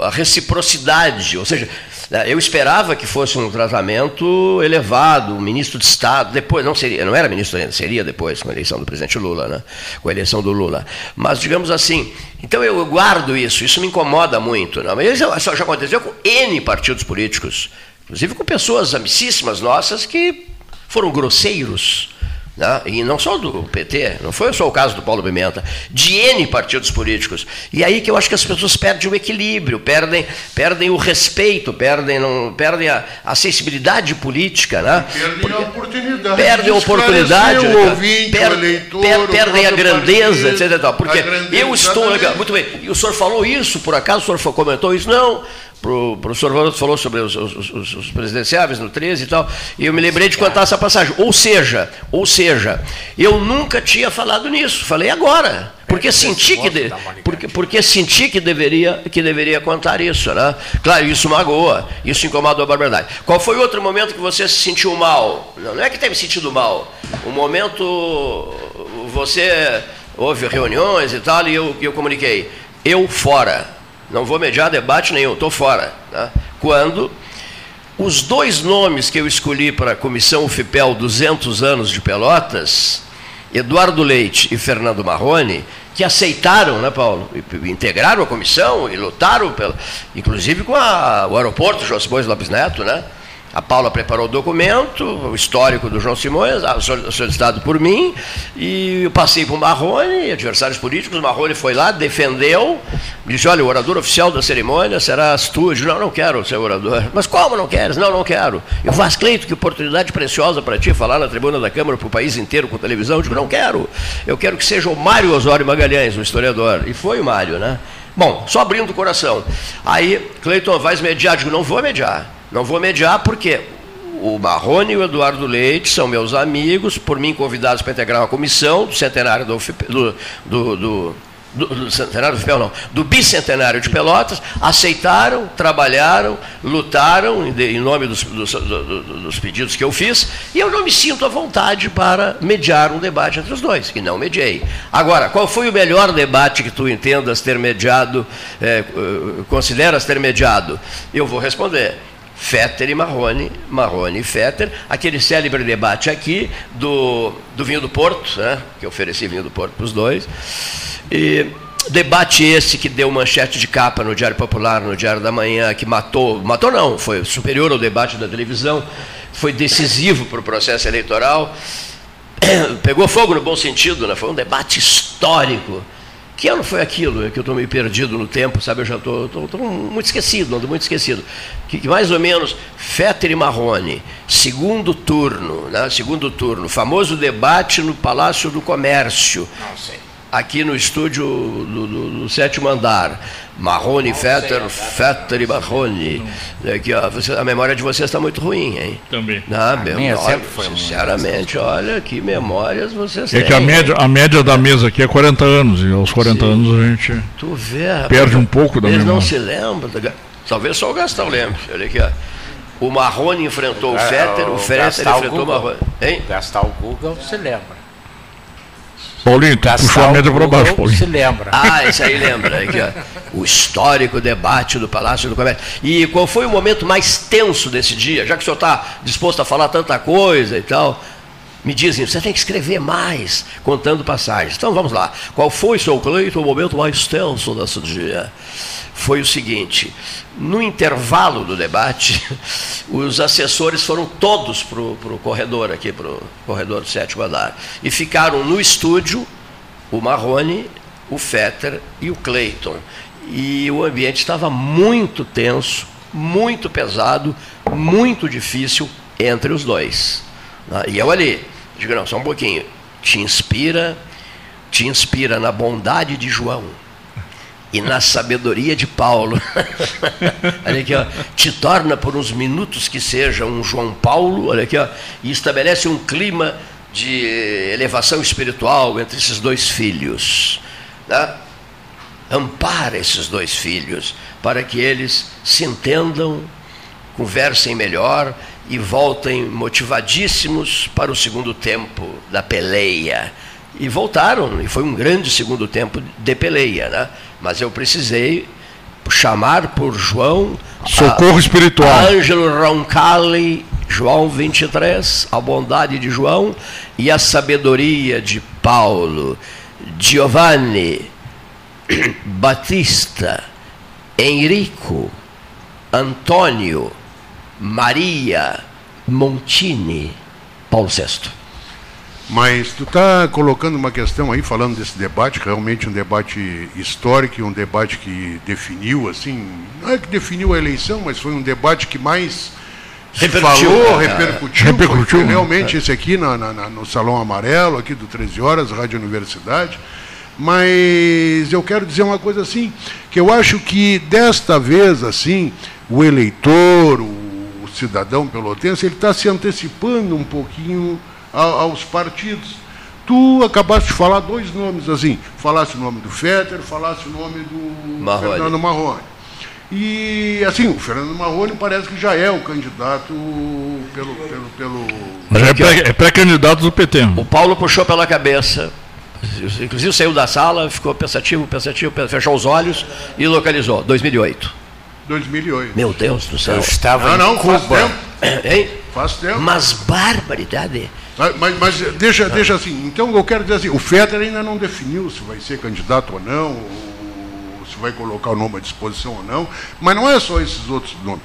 a reciprocidade, ou seja, né, eu esperava que fosse um tratamento elevado, o ministro de Estado, depois, não seria, não era ministro ainda, seria depois, com a eleição do presidente Lula, né? com a eleição do Lula. Mas, digamos assim, então eu guardo isso, isso me incomoda muito. Não? Mas isso já aconteceu com N partidos políticos, inclusive com pessoas amicíssimas nossas que foram grosseiros né? e não só do PT, não foi só o caso do Paulo Pimenta, de N partidos políticos. E aí que eu acho que as pessoas perdem o equilíbrio, perdem, perdem o respeito, perdem, não, perdem a, a sensibilidade política. Né? Perdem Porque, a oportunidade. Perdem a oportunidade. O ouvinte, per, o eleitor, per, perdem a grandeza, partido, etc. Porque grandeza, eu estou. Muito bem, e o senhor falou isso, por acaso o senhor comentou isso? Não o professor falou sobre os, os, os, os, presidenciáveis no 13 e tal, e eu me lembrei de contar essa passagem. Ou seja, ou seja, eu nunca tinha falado nisso, falei agora, porque senti que de, porque, porque senti que deveria que deveria contar isso, né? Claro, isso magoa, isso incomoda a barbaridade. Qual foi outro momento que você se sentiu mal? Não, não é que tenha me sentido mal. O momento você houve reuniões e tal e eu, eu comuniquei, eu fora não vou mediar debate nenhum, estou fora. Tá? Quando os dois nomes que eu escolhi para a comissão FIPEL 200 anos de Pelotas, Eduardo Leite e Fernando Marrone, que aceitaram, né, Paulo? Integraram a comissão e lutaram, pela, inclusive com a, o aeroporto José Bois Lopes Neto, né? A Paula preparou o documento, o histórico do João Simões, solicitado por mim, e eu passei para o Marrone, adversários políticos, o Marrone foi lá, defendeu, disse, olha, o orador oficial da cerimônia será disse, não, não quero ser orador. Mas como não queres? Não, não quero. Eu faço Cleito, que oportunidade preciosa para ti falar na tribuna da Câmara para o país inteiro com televisão. Eu digo, não quero. Eu quero que seja o Mário Osório Magalhães, o historiador. E foi o Mário, né? Bom, só abrindo o coração. Aí, Cleiton, vais mediar? Eu digo, não vou mediar. Não vou mediar porque o Marrone e o Eduardo Leite são meus amigos, por mim convidados para integrar uma comissão do centenário do, do, do, do do, do centenário do não, do bicentenário de Pelotas, aceitaram, trabalharam, lutaram em, nome dos, dos, dos, pedidos que eu fiz, e eu não me sinto à vontade para mediar um debate entre os dois, que não mediei. Agora, qual foi o melhor debate que tu entendas ter mediado, é, consideras ter mediado? Eu vou responder. Fetter e Marrone, Marrone e Fetter, aquele célebre debate aqui do, do vinho do Porto, né, que eu ofereci vinho do Porto para os dois, e debate esse que deu manchete de capa no Diário Popular, no Diário da Manhã, que matou, matou não, foi superior ao debate da televisão, foi decisivo para o processo eleitoral, pegou fogo no bom sentido, né? foi um debate histórico. Que ano foi aquilo? É que eu estou meio perdido no tempo, sabe? Eu já estou muito esquecido, ando muito esquecido. Que, que, mais ou menos Fetter e Marrone, segundo turno, né? segundo turno, famoso debate no Palácio do Comércio. Não sei aqui no estúdio do, do, do sétimo andar. Marrone, Fetter, Fetter e Marrone. Aqui, ó, você, a memória de vocês está muito ruim, hein? Também. Ah, minha sempre foi sinceramente, olha que memórias vocês é têm. É que a média, a média da mesa aqui é 40 anos, e aos 40 Sim. anos a gente tu vê, rapaz, perde um pouco da eles memória. não se lembram. Talvez só o Gastão lembre. Olha aqui, ó. O Marrone enfrentou o é, Fetter, o, o Fetter enfrentou o Marrone. Hein? Gastar o Google se lembra. Paulinho, tu puxou a média para baixo, Paulinho. Se lembra. Ah, isso aí lembra. Aqui, ó. O histórico debate do Palácio do Comércio. E qual foi o momento mais tenso desse dia? Já que o senhor está disposto a falar tanta coisa e tal, me dizem, você tem que escrever mais, contando passagens. Então vamos lá. Qual foi, seu Cleiton, o momento mais tenso desse dia? Foi o seguinte: no intervalo do debate, os assessores foram todos para o corredor aqui, para o corredor do sétimo andar. E ficaram no estúdio o Marrone, o Fetter e o Clayton. E o ambiente estava muito tenso, muito pesado, muito difícil entre os dois. E eu ali, digo, não, só um pouquinho. Te inspira, te inspira na bondade de João e na sabedoria de Paulo. olha aqui, ó, te torna por uns minutos que seja um João Paulo, olha aqui, ó, e estabelece um clima de elevação espiritual entre esses dois filhos. Tá? Ampara esses dois filhos para que eles se entendam, conversem melhor e voltem motivadíssimos para o segundo tempo da peleia. E voltaram, e foi um grande segundo tempo de peleia, né? mas eu precisei chamar por João. Socorro a, espiritual. Ângelo Roncalli, João 23, a bondade de João e a sabedoria de Paulo. Giovanni, Batista, Enrico, Antônio, Maria, Montini, Paulo VI. Mas tu está colocando uma questão aí, falando desse debate, realmente um debate histórico, um debate que definiu, assim, não é que definiu a eleição, mas foi um debate que mais se falou, né? repercutiu. repercutiu foi, realmente esse aqui na, na, no Salão Amarelo, aqui do 13 Horas, Rádio Universidade. Mas eu quero dizer uma coisa assim, que eu acho que desta vez, assim, o eleitor, o, o cidadão pelotense, ele está se antecipando um pouquinho aos partidos. Tu acabaste de falar dois nomes assim, falasse o nome do Fetter, falasse o nome do Marrone. Fernando Marrone. E assim, o Fernando Marrone parece que já é o candidato pelo. pelo, pelo... Mas é pré-candidato pré do PT. O Paulo puxou pela cabeça. Inclusive saiu da sala, ficou pensativo, pensativo, fechou os olhos e localizou. 2008. 2008. Meu Deus do céu. Eu estava não, não, em Cuba. Faz tempo. Hein? Faz tempo. Mas barbaridade. Mas, mas, deixa, deixa assim, então eu quero dizer assim, o Fetter ainda não definiu se vai ser candidato ou não, ou se vai colocar o nome à disposição ou não, mas não é só esses outros nomes.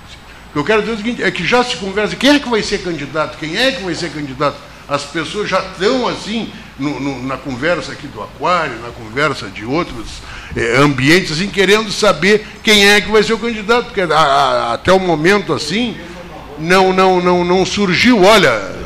O que eu quero dizer é o seguinte, é que já se conversa, quem é que vai ser candidato, quem é que vai ser candidato? As pessoas já estão assim, no, no, na conversa aqui do aquário, na conversa de outros eh, ambientes, assim, querendo saber quem é que vai ser o candidato, porque a, a, até o momento assim, não, não, não, não surgiu, olha,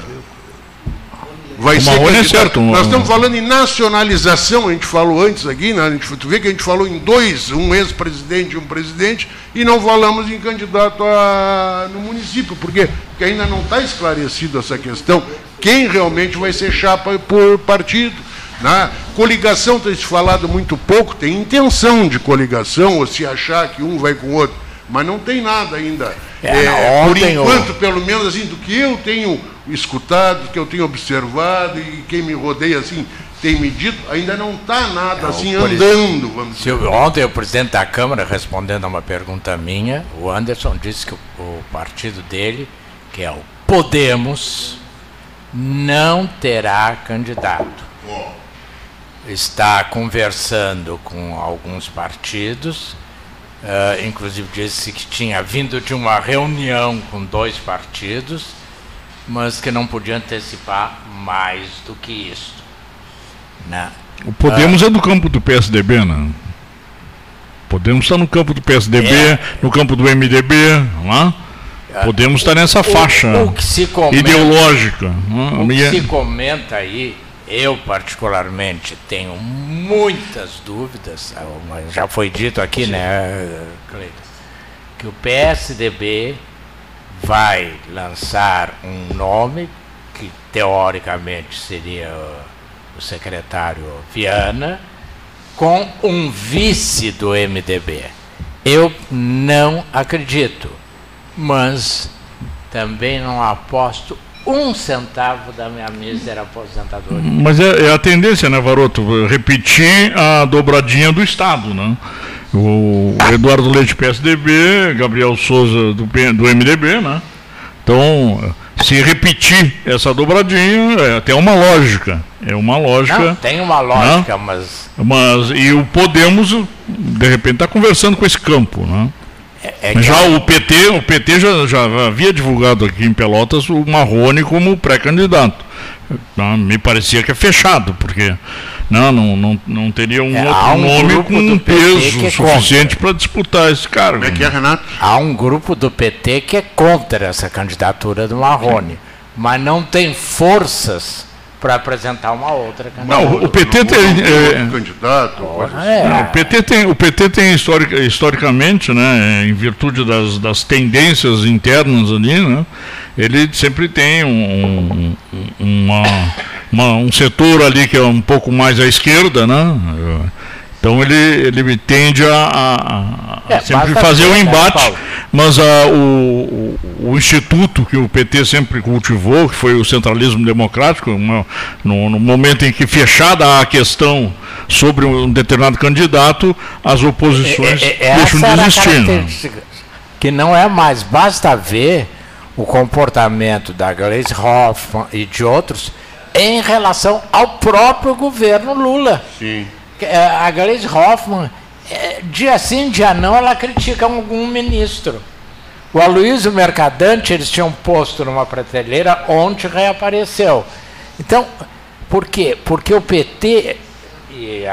vai ser Marrone é certo. Nós estamos falando em nacionalização, a gente falou antes aqui, né? a gente, tu vê que a gente falou em dois, um ex-presidente e um presidente, e não falamos em candidato a, no município, porque, porque ainda não está esclarecido essa questão, quem realmente vai ser chapa por partido. Na coligação tem se falado muito pouco, tem intenção de coligação, ou se achar que um vai com o outro, mas não tem nada ainda. É, É, por enquanto, pelo menos assim, do que eu tenho escutado, do que eu tenho observado e quem me rodeia assim tem me dito, ainda não está nada assim o presi- andando, vamos dizer. Silvio, ontem o presidente da Câmara, respondendo a uma pergunta minha, o Anderson disse que o, o partido dele, que é o Podemos, não terá candidato. Está conversando com alguns partidos, eh, inclusive disse que tinha vindo de uma reunião com dois partidos, mas que não podia antecipar mais do que isso. Né? O Podemos é do campo do PSDB, né? Podemos estar no campo do PSDB, É. no campo do MDB, não é? Podemos estar nessa O- faixa o comenta- ideológica. é? O que se comenta aí, eu particularmente tenho muitas dúvidas, ah, já foi dito aqui, né, Cleiton, que o PSDB vai lançar um nome que teoricamente seria o- secretário Viana, com um vice do MDB. Eu não acredito, mas também não aposto um centavo da minha mísera aposentadoria. Mas é, é a tendência, né, Varoto? Repetir a dobradinha do Estado, né? O Eduardo Leite PSDB, Gabriel Souza do, do MDB, né? Então, se repetir essa dobradinha, é, tem uma lógica. É uma lógica. Não, tem uma lógica, mas Mas e o Podemos, de repente, está conversando com esse campo, né? é que já a- o PT, o PT já, já havia divulgado aqui em Pelotas o Marrone como pré-candidato. Tá? Me parecia que é fechado, porque não, não, não, não teria um É, outro um nome grupo com do um PT peso que é suficiente para disputar esse cargo. Como é que é, Renato? Há um grupo do PT que é contra essa candidatura do Marrone, mas não tem forças para apresentar uma outra candidatura. Não, o PT tem. é, candidato, É. Não, o PT tem, o PT tem historic, historicamente, né, em virtude das, das tendências internas ali, né, ele sempre tem um, um- uma, uma- um setor ali que é um pouco mais à esquerda, né? Então ele, ele tende a, a- a É, sempre fazer o né, embate, Paulo? mas a, o, o, o instituto que o PT sempre cultivou, que foi o centralismo democrático, uma- no, no momento em que fechada a questão sobre um determinado candidato, as oposições É- é- deixam essa de era a existir. né? Que não é mais, basta ver o comportamento da Gleisi Hoffmann e de outros em relação ao próprio governo Lula. Sim. É, A Gleisi Hoffmann, é, dia sim, dia não, ela critica algum ministro. O Aloysio Mercadante, eles tinham posto numa prateleira, ontem reapareceu. Então, por quê? Porque o PT, e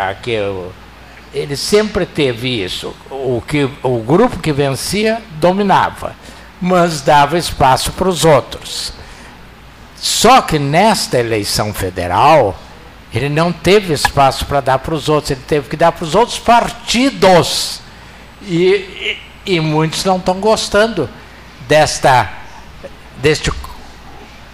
ele sempre teve isso. O, que, o grupo que vencia dominava, mas dava espaço para os outros. Só que nesta eleição federal, ele não teve espaço para dar para os outros, ele teve que dar para os outros partidos. E, e, e muitos não estão gostando desta, deste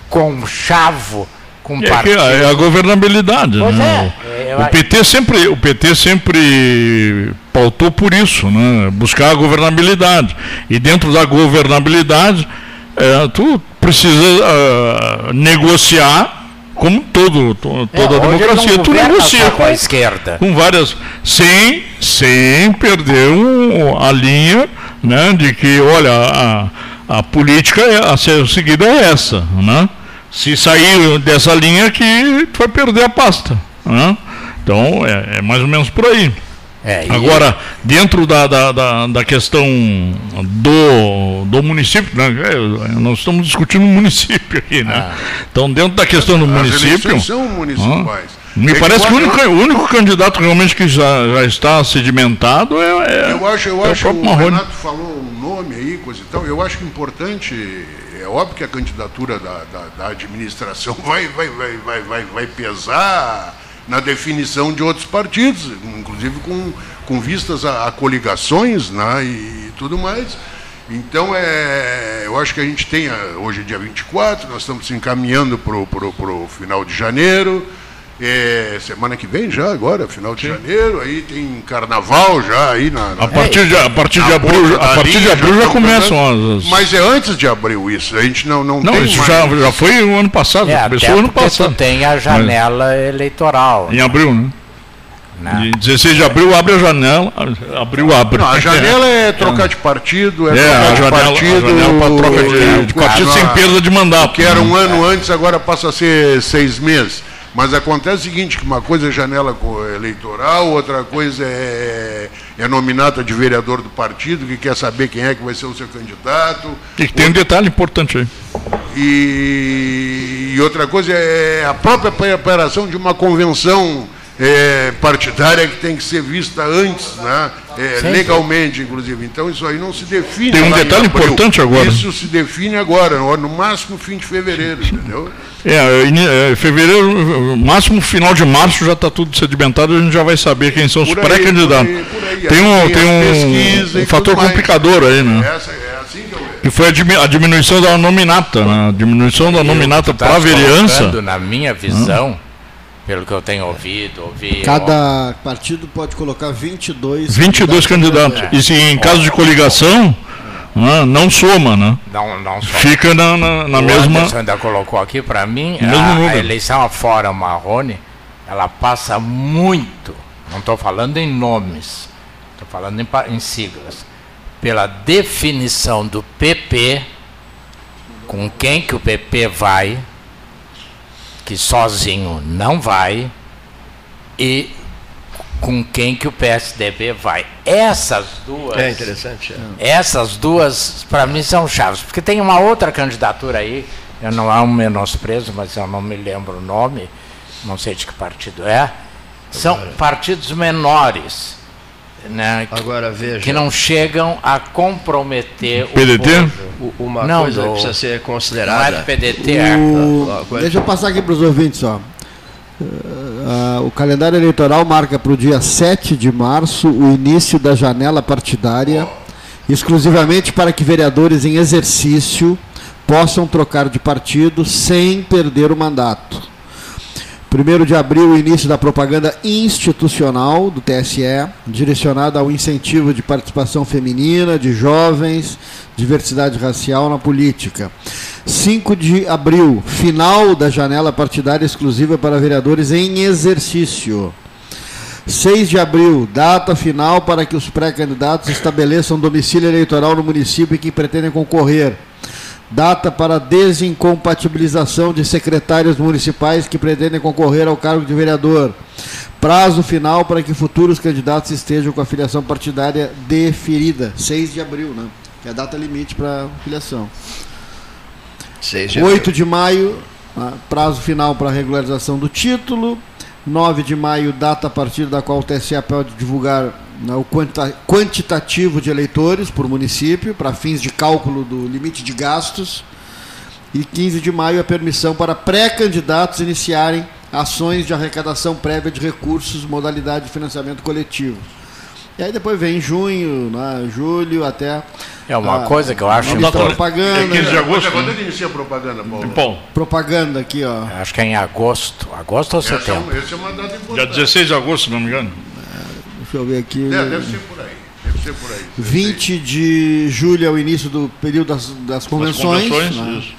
conchavo com É, que partidos. é a governabilidade. Pois né? é, O- eu- o, PT sempre, o PT sempre pautou por isso, né? buscar a governabilidade. E dentro da governabilidade, eh, tu precisa ah, negociar, como todo, to- É, toda a ele não democracia, tu negocia com a esquerda. com várias. Sem, sem perder um- a linha né, de que, olha, a, a política é- a ser seguida é essa. Né? Se sair dessa linha aqui, tu vai perder a pasta. Né? Então, é, é mais ou menos por aí. É, e- Agora, dentro da, da, da, da questão do, do município, né, é, nós estamos discutindo o município aqui, né? Então, dentro da questão do As município. são municipais. ah, me É que parece que o eu único, o único candidato realmente que já, já está sedimentado é, é, Eu acho, eu é acho o o próprio Marrone. Renato falou um nome aí, coisa e tal. Eu acho que importante, é óbvio que a candidatura da, da, da administração vai, vai, vai, vai, vai, vai pesar na definição de outros partidos, inclusive com, com vistas a, a coligações né, e tudo mais. Então, é, eu acho que a gente tem, a- hoje é dia 24, nós estamos se encaminhando para o final de janeiro. É, semana que vem já, agora, final de janeiro, aí tem carnaval já aí na. na A partir de, a partir de abril, a partir de abril já estão começam fazendo. as. Mas é antes de abril isso, a gente não, não, Não, tem isso mais. já, já foi o ano passado, É, começou o ano passado. tu tem a janela eleitoral. Em abril, né? Né? Em 16 de abril abre a janela. Abril abre. Não, a janela é trocar de partido, é, É, trocar a de janela- a partido. janela pra troca de- de partido sem perda de mandato. Que era um né? ano antes, agora passa a ser seis meses. Mas acontece o seguinte, que uma coisa é janela eleitoral, outra coisa é, é nominata de vereador do partido, que quer saber quem é que vai ser o seu candidato. E tem um detalhe importante aí. E, e outra coisa é a própria preparação de uma convenção é, partidária que tem que ser vista antes, né? É, Sim. legalmente, inclusive. Então isso aí não se define. Tem um detalhe importante agora. Isso se define agora, no máximo fim de fevereiro, entendeu? É, ini- é, fevereiro, máximo final de março já está tudo sedimentado, a gente já vai saber quem são os Por pré-candidatos. Tem um, Aí tem um, um fator mais. complicador aí, né? Essa, é assim que eu vejo. Que foi a, dimi- a diminuição da nominata, né? A diminuição da nominata Tá para a vereança. Na minha visão, pelo que eu tenho ouvido, ouvi. Cada partido pode colocar 22 22 candidatos. E se em caso de coligação, né, não soma, né? Não, não só. Fica na, na, na o mesma. Anderson ainda colocou aqui, para mim, a, a eleição afora Marrone, ela passa muito, não estou falando em nomes, estou falando em, em siglas, pela definição do PP, com quem que o PP vai, que sozinho não vai, e com quem que o PSDB vai. Essas duas. É interessante. é. Essas duas, para mim, são chaves. Porque tem uma outra candidatura aí, eu não há um menosprezo, mas eu não me lembro o nome, não sei de que partido é. São partidos menores, né, que, Agora veja. que não chegam a comprometer PDT? o. O- Uma Não, coisa do- que precisa ser considerada. Não é PDT, é. O- ah, Deixa eu passar aqui para os ouvintes, ó. Ah, o calendário eleitoral marca para o dia 7 de março o início da janela partidária, exclusivamente para que vereadores em exercício possam trocar de partido sem perder o mandato. 1 de abril, início da propaganda institucional do TSE, direcionada ao incentivo de participação feminina, de jovens, diversidade racial na política. 5 de abril, final da janela partidária exclusiva para vereadores em exercício. 6 de abril, data final para que os pré-candidatos estabeleçam domicílio eleitoral no município em que pretendem concorrer. Data para desincompatibilização de secretários municipais que pretendem concorrer ao cargo de vereador. Prazo final para que futuros candidatos estejam com a filiação partidária deferida. 6 de abril, né? Que é a data limite para filiação. 6 de 8 de maio, ah, prazo final para regularização do título. 9 de maio, data a partir da qual o TSE pode divulgar né, o quantitativo de eleitores por município, para fins de cálculo do limite de gastos. E 15 de maio, a permissão para pré-candidatos iniciarem ações de arrecadação prévia de recursos, modalidade de financiamento coletivo. E aí depois vem junho, né, julho, até. É uma a- coisa que eu acho importante. propaganda. É 15 de agosto, Quando né? é que inicia a propaganda, Paulo? Bom, Propaganda aqui, ó. Acho que é em agosto. Agosto ou Essa é, setembro? um- essa é uma data dia importante. 16 de agosto, se não me engano. Deixa eu ver aqui. É, deve ser por aí. Deve ser por aí. 20 de julho é o início do período das, das convenções. convenções, né? isso.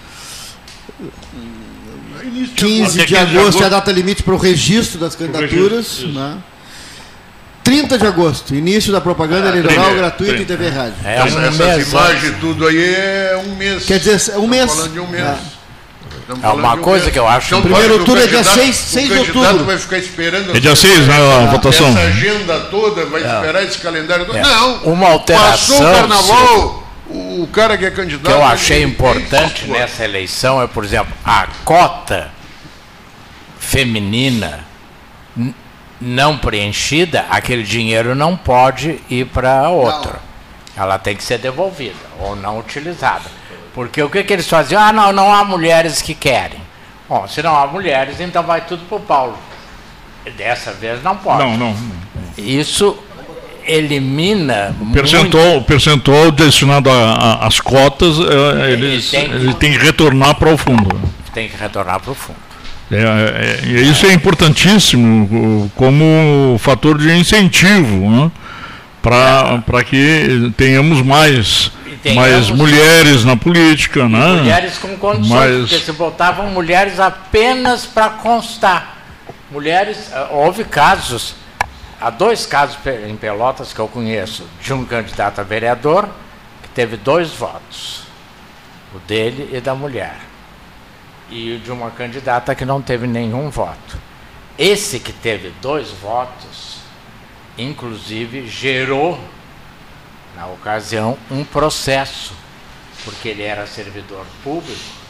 15 Até de 15 de agosto agosto. é a data limite para o registro das candidaturas. registro, isso. né? 30 de agosto, início da propaganda Ah, eleitoral 30, gratuita 30. em TV e Rádio. É Essa- um essas mês imagens antes. tudo aí é um mês. Quer dizer, um Estamos mês. falando de um mês. É. É uma um coisa mês. que eu acho Então, Primeiro turno é dia candidato- 6 6 de outubro. vai ficar esperando. É dia 6, né, a votação. Essa agenda toda, vai esperar esse calendário todo. É. Não. Uma alteração, Passou o carnaval, o cara que é candidato. que eu achei ele- importante nessa eleição é, por exemplo, a cota feminina não preenchida, aquele dinheiro não pode ir para outro. Ela tem que ser devolvida ou não utilizada. Porque o que, que eles faziam? Ah, não, não há mulheres que querem. Bom, se não há mulheres, então vai tudo para o Paulo. Dessa vez não pode. Não, não. Isso elimina O percentual, o percentual destinado às cotas, é, eles, tem que- ele tem que retornar para o fundo. muito, tem que retornar para o fundo. É, é, é, isso é importantíssimo como fator de incentivo né? para que tenhamos mais, tenhamos mais mulheres na política. Né? Mulheres com condições, Mas... porque se botavam mulheres apenas para constar. Mulheres, eh, houve casos, há dois casos em Pelotas que eu conheço, de um candidato a vereador que teve dois votos, o dele e da mulher e de uma candidata que não teve nenhum voto. Esse que teve dois votos, inclusive, gerou, na ocasião, um processo, porque ele era servidor público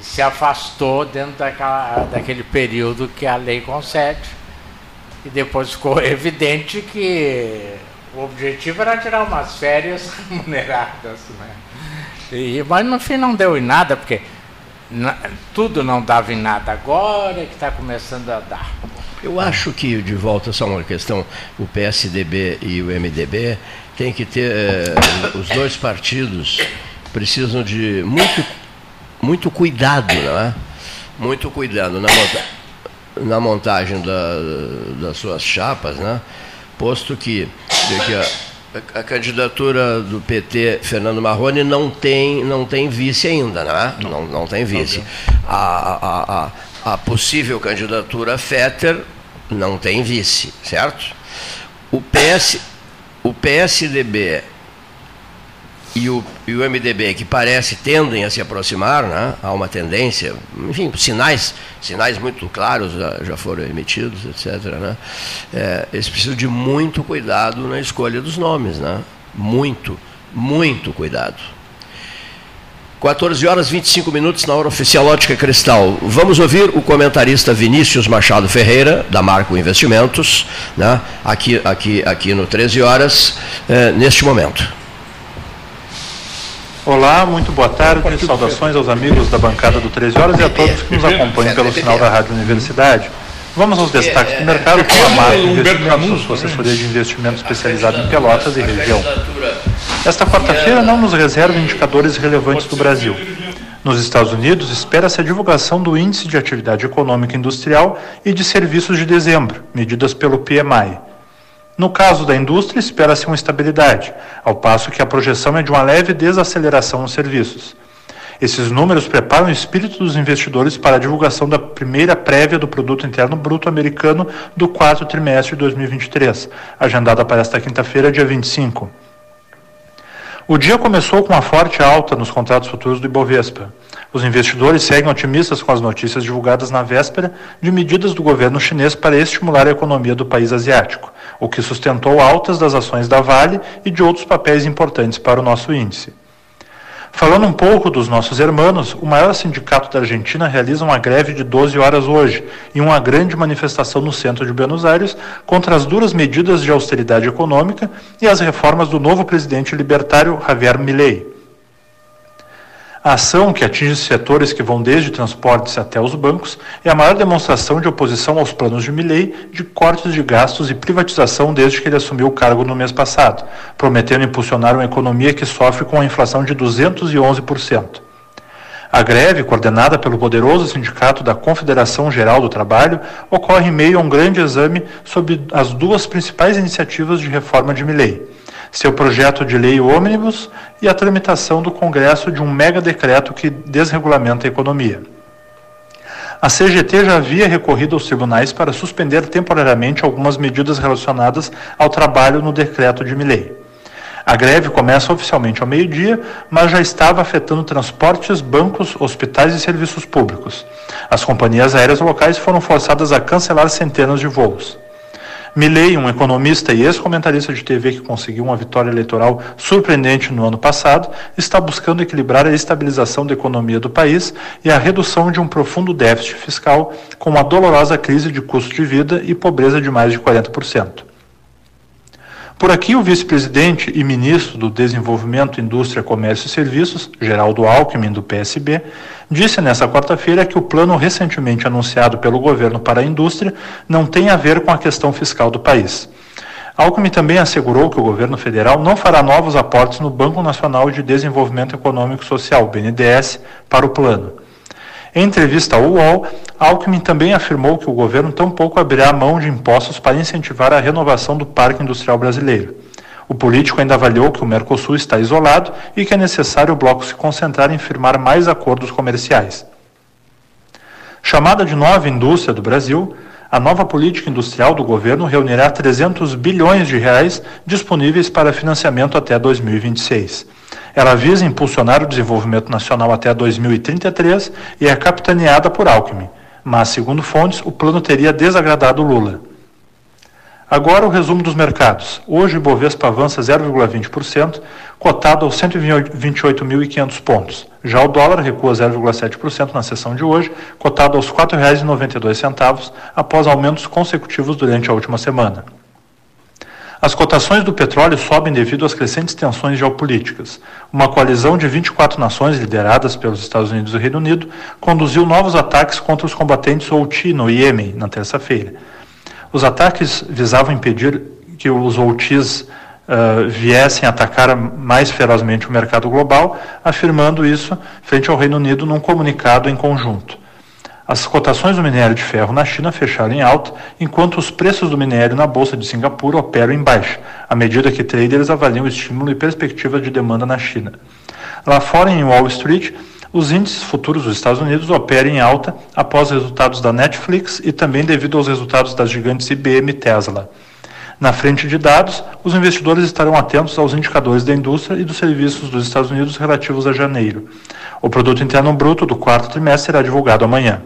e se afastou dentro daquela, daquele período que a lei concede. E depois ficou evidente que o objetivo era tirar umas férias remuneradas. Né? E, mas no fim não deu em nada, porque tudo não dava em nada, agora é que está começando a dar. Eu acho que, de volta, só uma questão, o PSDB e o MDB tem que ter, eh, os dois partidos precisam de muito, muito cuidado, não é? Muito cuidado na, monta na montagem da, das suas chapas, né? Posto que, que a, a, candidatura do PT, Fernando Marrone, não tem, não tem vice ainda, né? não, não, não tem vice. A, a, a, a possível candidatura Fetter não tem vice, certo? O, PS, o PSDB e o, e o MDB, que parece tendem a se aproximar, né? há uma tendência, enfim, sinais, sinais muito claros já, já foram emitidos, etc. Né? É, eles precisam de muito cuidado na escolha dos nomes, né? muito, muito cuidado. 14 horas 25 minutos na hora oficial Ótica Cristal. Vamos ouvir o comentarista Vinícius Machado Ferreira, da Marco Investimentos, né? aqui, aqui, aqui no 13 horas, é, neste momento. Olá, muito boa tarde. Saudações aos amigos da bancada do 13 Horas e a todos que nos acompanham pelo sinal da Rádio Universidade. Vamos aos destaques do mercado com a Marco Investimentos, sua assessoria de investimento especializada em Pelotas e região. Esta quarta-feira não nos reserva indicadores relevantes do Brasil. Nos Estados Unidos, espera-se a divulgação do Índice de Atividade Econômica Industrial e de Serviços de dezembro, medidas pelo PMI. No caso da indústria, espera-se uma estabilidade, ao passo que a projeção é de uma leve desaceleração nos serviços. Esses números preparam o espírito dos investidores para a divulgação da primeira prévia do Produto Interno Bruto americano do quarto trimestre de 2023, agendada para esta quinta-feira, dia 25. O dia começou com uma forte alta nos contratos futuros do Ibovespa. Os investidores seguem otimistas com as notícias divulgadas na véspera de medidas do governo chinês para estimular a economia do país asiático, o que sustentou altas das ações da Vale e de outros papéis importantes para o nosso índice. Falando um pouco dos nossos irmãos, o maior sindicato da Argentina realiza uma greve de 12 horas hoje e uma grande manifestação no centro de Buenos Aires contra as duras medidas de austeridade econômica e as reformas do novo presidente libertário Javier Milei. A ação, que atinge setores que vão desde transportes até os bancos, é a maior demonstração de oposição aos planos de Milley de cortes de gastos e privatização desde que ele assumiu o cargo no mês passado, prometendo impulsionar uma economia que sofre com a inflação de 211%. A greve, coordenada pelo poderoso sindicato da Confederação Geral do Trabalho, ocorre em meio a um grande exame sobre as duas principais iniciativas de reforma de Milley seu projeto de lei ônibus e a tramitação do Congresso de um mega decreto que desregulamenta a economia. A CGT já havia recorrido aos tribunais para suspender temporariamente algumas medidas relacionadas ao trabalho no decreto de Milley. A greve começa oficialmente ao meio-dia, mas já estava afetando transportes, bancos, hospitais e serviços públicos. As companhias aéreas locais foram forçadas a cancelar centenas de voos. Milley, um economista e ex-comentarista de TV que conseguiu uma vitória eleitoral surpreendente no ano passado, está buscando equilibrar a estabilização da economia do país e a redução de um profundo déficit fiscal com uma dolorosa crise de custo de vida e pobreza de mais de 40%. Por aqui, o vice-presidente e ministro do Desenvolvimento, Indústria, Comércio e Serviços, Geraldo Alckmin, do PSB, disse nesta quarta-feira que o plano recentemente anunciado pelo governo para a indústria não tem a ver com a questão fiscal do país. Alckmin também assegurou que o governo federal não fará novos aportes no Banco Nacional de Desenvolvimento Econômico e Social, BNDES, para o plano. Em entrevista ao UOL, Alckmin também afirmou que o governo tampouco abrirá mão de impostos para incentivar a renovação do parque industrial brasileiro. O político ainda avaliou que o Mercosul está isolado e que é necessário o bloco se concentrar em firmar mais acordos comerciais. Chamada de nova indústria do Brasil, a nova política industrial do governo reunirá 300 bilhões de reais disponíveis para financiamento até 2026. Ela visa impulsionar o desenvolvimento nacional até 2033 e é capitaneada por Alckmin, mas, segundo fontes, o plano teria desagradado Lula. Agora o resumo dos mercados. Hoje o Ibovespa avança 0,20%, cotado aos 128.500 pontos. Já o dólar recua 0,7% na sessão de hoje, cotado aos R$ 4,92, após aumentos consecutivos durante a última semana. As cotações do petróleo sobem devido às crescentes tensões geopolíticas. Uma coalizão de 24 nações, lideradas pelos Estados Unidos e Reino Unido, conduziu novos ataques contra os combatentes Houthi no Iêmen na terça-feira. Os ataques visavam impedir que os Houthis uh, viessem atacar mais ferozmente o mercado global, afirmando isso frente ao Reino Unido num comunicado em conjunto. As cotações do minério de ferro na China fecharam em alta, enquanto os preços do minério na Bolsa de Singapura operam em baixa, à medida que traders avaliam o estímulo e perspectiva de demanda na China. Lá fora, em Wall Street, os índices futuros dos Estados Unidos operam em alta após resultados da Netflix e também devido aos resultados das gigantes IBM e Tesla. Na frente de dados, os investidores estarão atentos aos indicadores da indústria e dos serviços dos Estados Unidos relativos a janeiro. O produto interno bruto do quarto trimestre será divulgado amanhã.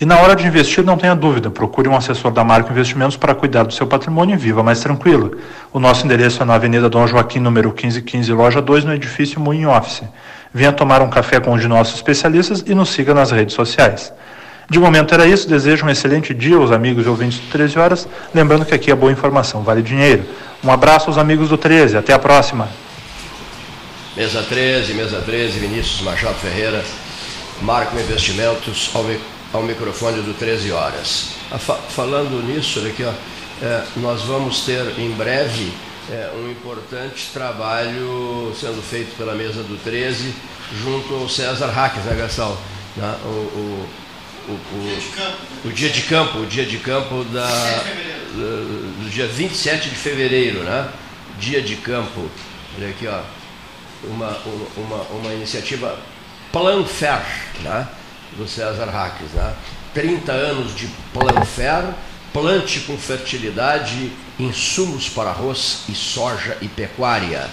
E na hora de investir, não tenha dúvida, procure um assessor da Marco Investimentos para cuidar do seu patrimônio e viva mais tranquilo. O nosso endereço é na Avenida Dom Joaquim, número 1515, loja 2, no edifício Moinho Office. Venha tomar um café com um de nossos especialistas e nos siga nas redes sociais. De momento era isso, desejo um excelente dia aos amigos e ouvintes do 13 Horas, lembrando que aqui é boa informação, vale dinheiro. Um abraço aos amigos do 13, até a próxima. Mesa 13, mesa 13, Vinícius Machado Ferreira, Marco Investimentos, ao, ao microfone do 13 Horas. falando nisso, aqui, ó, é, nós vamos ter em breve é, um importante trabalho sendo feito pela mesa do 13 junto ao César Hackes, né, Gastão? Né? O, o, o, o, o, dia de campo, o dia de campo da, do dia 27 de fevereiro, né? Dia de campo. Olha aqui, ó. Uma, uma, uma iniciativa Planfer, né? Do César Hackes, né? 30 anos de Planfer, plante com fertilidade insumos para arroz e soja e pecuária.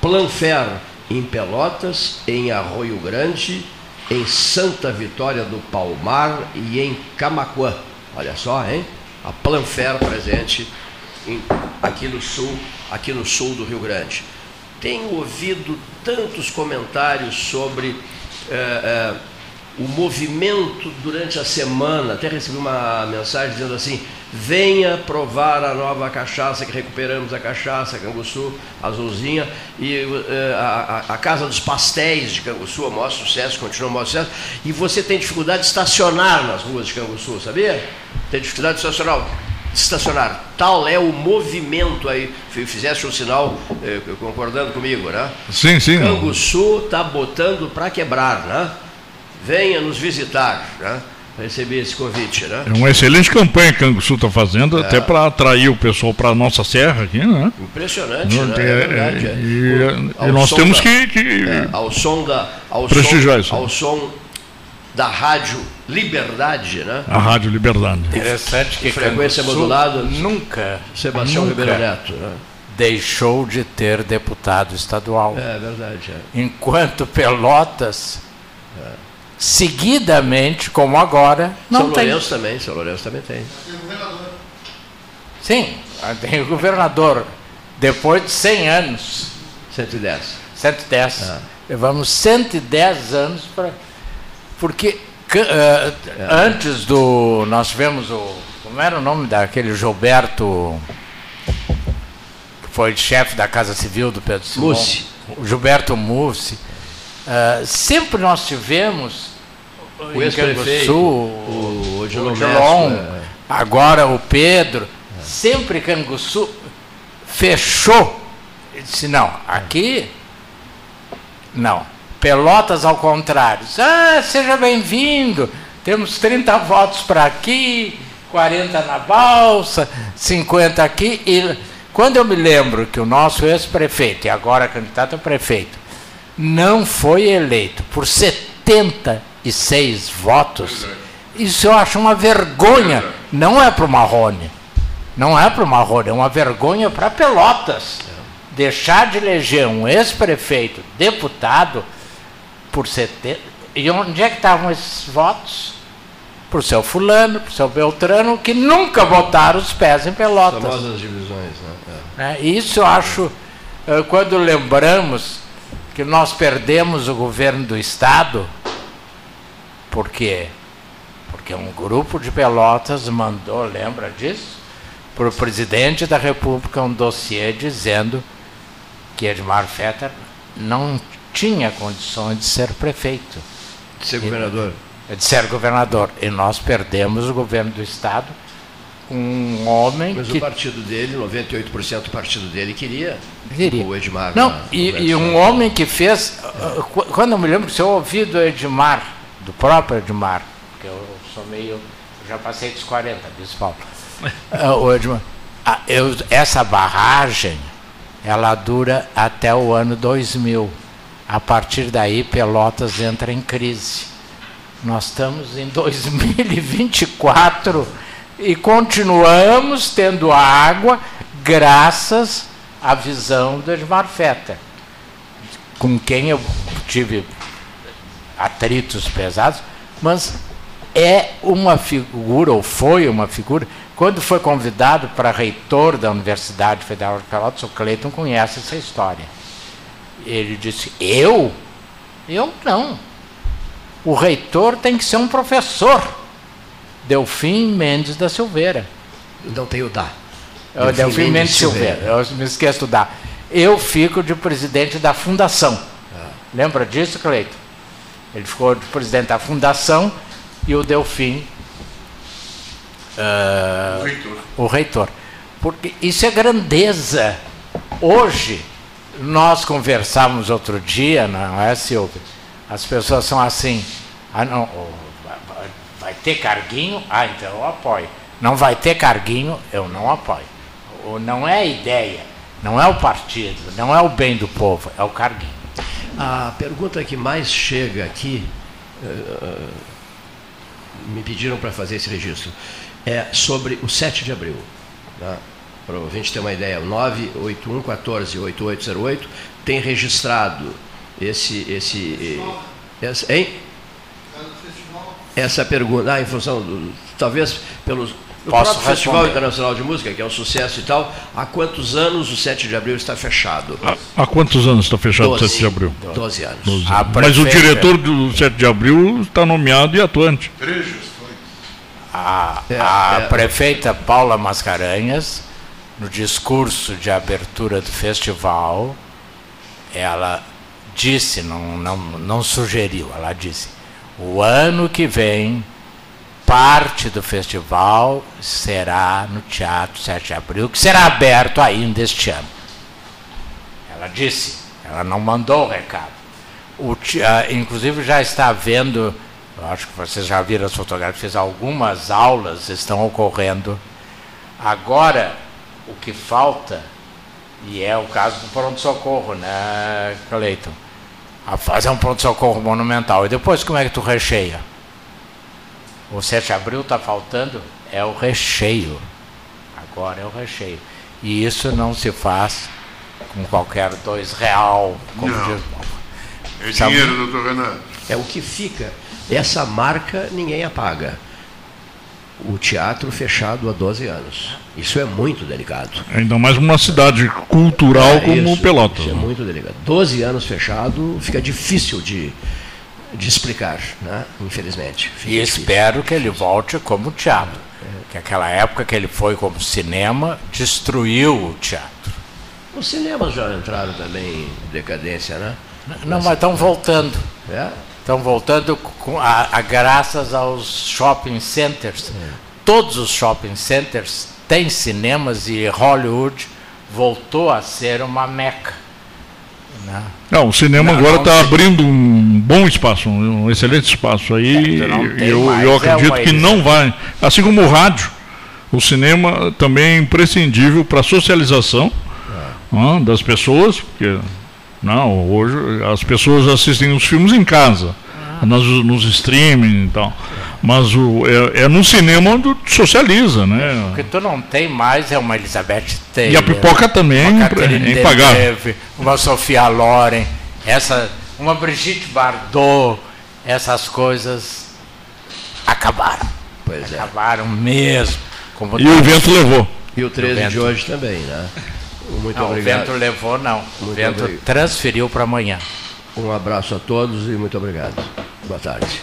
Planfer em Pelotas, em Arroio Grande, em Santa Vitória do Palmar e em Camacuã. Olha só, hein? A Planfer presente em, aqui no sul, aqui no sul do Rio Grande. Tenho ouvido tantos comentários sobre eh, eh, o movimento durante a semana. Até recebi uma mensagem dizendo assim: venha provar a nova cachaça, que recuperamos a cachaça, Canguçu, azulzinha, e uh, a, a, Casa dos Pastéis de Canguçu, o maior sucesso, continua o maior sucesso, e você tem dificuldade de estacionar nas ruas de Canguçu, sabia? Tem dificuldade de estacionar. De estacionar. Tal é o movimento aí. Fizeste um sinal eh, concordando comigo, né? Sim, sim. Canguçu está botando para quebrar, né? Venha nos visitar, né? receber esse convite, né? É uma excelente campanha que o Canguçu está fazendo, é. até para atrair o pessoal para a nossa serra aqui, né? Impressionante, né? É, é verdade. É. E, o, e nós temos da, que, que é, ao som da ao prestigiar som, isso. Ao som da rádio Liberdade, né? A rádio Liberdade. Interessante que frequência modulada. Nunca. Sebastião nunca Ribeiro Neto, né? Deixou de ter deputado estadual. É verdade. É. Enquanto Pelotas seguidamente, como agora, não São tem. Lourenço também, São Lourenço também tem. Sim, tem o governador. Depois de 100 anos. 110. 110. Ah. Levamos 110 anos para. Porque uh, é. antes do. Nós tivemos o. Como era o nome daquele Gilberto. Que foi chefe da Casa Civil do Pedro Simão? Mussi. Gilberto Mussi Uh, sempre nós tivemos o ex-prefeito, o, o, o é. agora o Pedro, é. sempre Canguçu fechou. Ele disse, não, aqui não. Pelotas, ao contrário. Ah, seja bem-vindo. Temos 30 votos para aqui, 40 na balsa, 50 aqui. E quando eu me lembro que o nosso ex-prefeito, e agora candidato a prefeito, não foi eleito por 76 votos, isso eu acho uma vergonha. Não é para o Marrone. Não é para o Marrone, é uma vergonha para Pelotas. Deixar de eleger um ex-prefeito deputado por 70. E onde é que estavam esses votos? Por seu fulano, por seu Beltrano, que nunca botaram os pés em Pelotas. Famosas divisões, né? É, isso eu acho, eh, quando lembramos que nós perdemos o governo do Estado, por quê? Porque um grupo de Pelotas mandou, lembra disso? Para o presidente da República um dossiê dizendo que Edmar Fetter não tinha condições de ser prefeito. De ser governador. De ser governador. E nós perdemos o governo do Estado um homem Mas que... o partido dele, 98% do partido dele queria, queria. o Edmar. Não, na- e, e um homem que fez... qu- Quando eu me lembro, se eu ouvi do Edmar, do próprio Edmar, porque eu sou meio... já passei dos 40, disse Paulo. Ah, o Edmar, ah, eu- essa barragem, ela dura até o ano 2000. A partir daí, Pelotas entra em crise. Nós estamos em 2024 e continuamos tendo água graças à visão do Edmar Fetter, com quem eu tive atritos pesados, mas é uma figura, ou foi uma figura, quando foi convidado para reitor da Universidade Federal de Pelotas, o Cleiton conhece essa história. Ele disse: Eu? Eu não. O reitor tem que ser um professor. Delfim Mendes da Silveira. Não tem o dá. É o Delfim Mendes Silveira. Eu me esqueço do dá. Eu fico de presidente da fundação. Lembra disso, Cleito? Ele ficou de presidente da fundação e o Delfim. ah, O reitor. o reitor. Porque isso é grandeza. Hoje, nós conversávamos outro dia, não é, Silvio? As pessoas são assim. Ah, não, oh, vai- vai- vai ter carguinho? Ah, então eu apoio. Não vai ter carguinho? Eu não apoio. Ou não é a ideia, não é o partido, não é o bem do povo, é o carguinho. A pergunta que mais chega aqui, eh, me pediram para fazer esse registro, é sobre o 7 de abril. Tá? Para a gente ter uma ideia, o 981 14 8808 tem registrado esse. esse eh, essa, hein? Essa pergunta, ah, em função do. Talvez pelos. O Posso próprio Festival responder. Internacional de Música, que é um sucesso e tal, há quantos anos o 7 de abril está fechado? Há quantos anos está fechado o Doze. 7 de abril? 12 anos. 12 A anos. Mas o diretor do 7 de abril está nomeado e atuante. Três gestões. A, É, a é. prefeita Paula Mascarenhas, no discurso de abertura do festival, ela disse, não, não, não sugeriu, ela disse: o ano que vem, parte do festival será no Teatro 7 de Abril, que será aberto ainda este ano. Ela disse, ela não mandou o recado. O ah, inclusive já está havendo, eu acho que vocês já viram as fotografias, algumas aulas estão ocorrendo. Agora, o que falta, e é o caso do pronto-socorro, né, Cleiton? A fazer um pronto-socorro monumental. E depois como é que tu recheia? O 7 de abril está faltando? É o recheio. Agora é o recheio. E isso não se faz com qualquer dois real, como Não. diz. É Sabe- dinheiro, doutor Renato. É o que fica. Essa marca ninguém apaga. O teatro fechado há 12 anos. Isso é muito delicado. Ainda mais numa cidade cultural É como isso, Pelotas. Isso é né? muito delicado. 12 anos fechado fica difícil de, de explicar, né? infelizmente. Fica E difícil. espero que ele volte como teatro. Que aquela época que ele foi como cinema destruiu o teatro. Os cinemas já entraram também em decadência, né? Não, mas estão voltando. É? Estão voltando com a, a graças aos shopping centers. Todos os shopping centers têm cinemas e Hollywood voltou a ser uma meca. Né? Não, o cinema Não, agora está abrindo um bom espaço, um excelente espaço aí. É, e tem eu, eu é acredito uma que não vai. Assim como o rádio, o cinema também é imprescindível para a socialização É. ah, das pessoas, porque não, hoje as pessoas assistem os filmes em casa, Ah. nas, nos streaming e tal. Mas o, é, é no cinema onde socializa, né? O que tu não tem mais é uma Elizabeth Taylor. E a pipoca também uma é Catherine impagável. Deneuve, uma Sofia Loren, essa, uma Brigitte Bardot, essas coisas acabaram. Pois é. Acabaram mesmo. Como E o vento levou. E o 13 vento. de hoje também, né? Muito não, obrigado. O vento levou, não. O Muito vento obrigado. transferiu para amanhã. Um abraço a todos e muito obrigado. Boa tarde.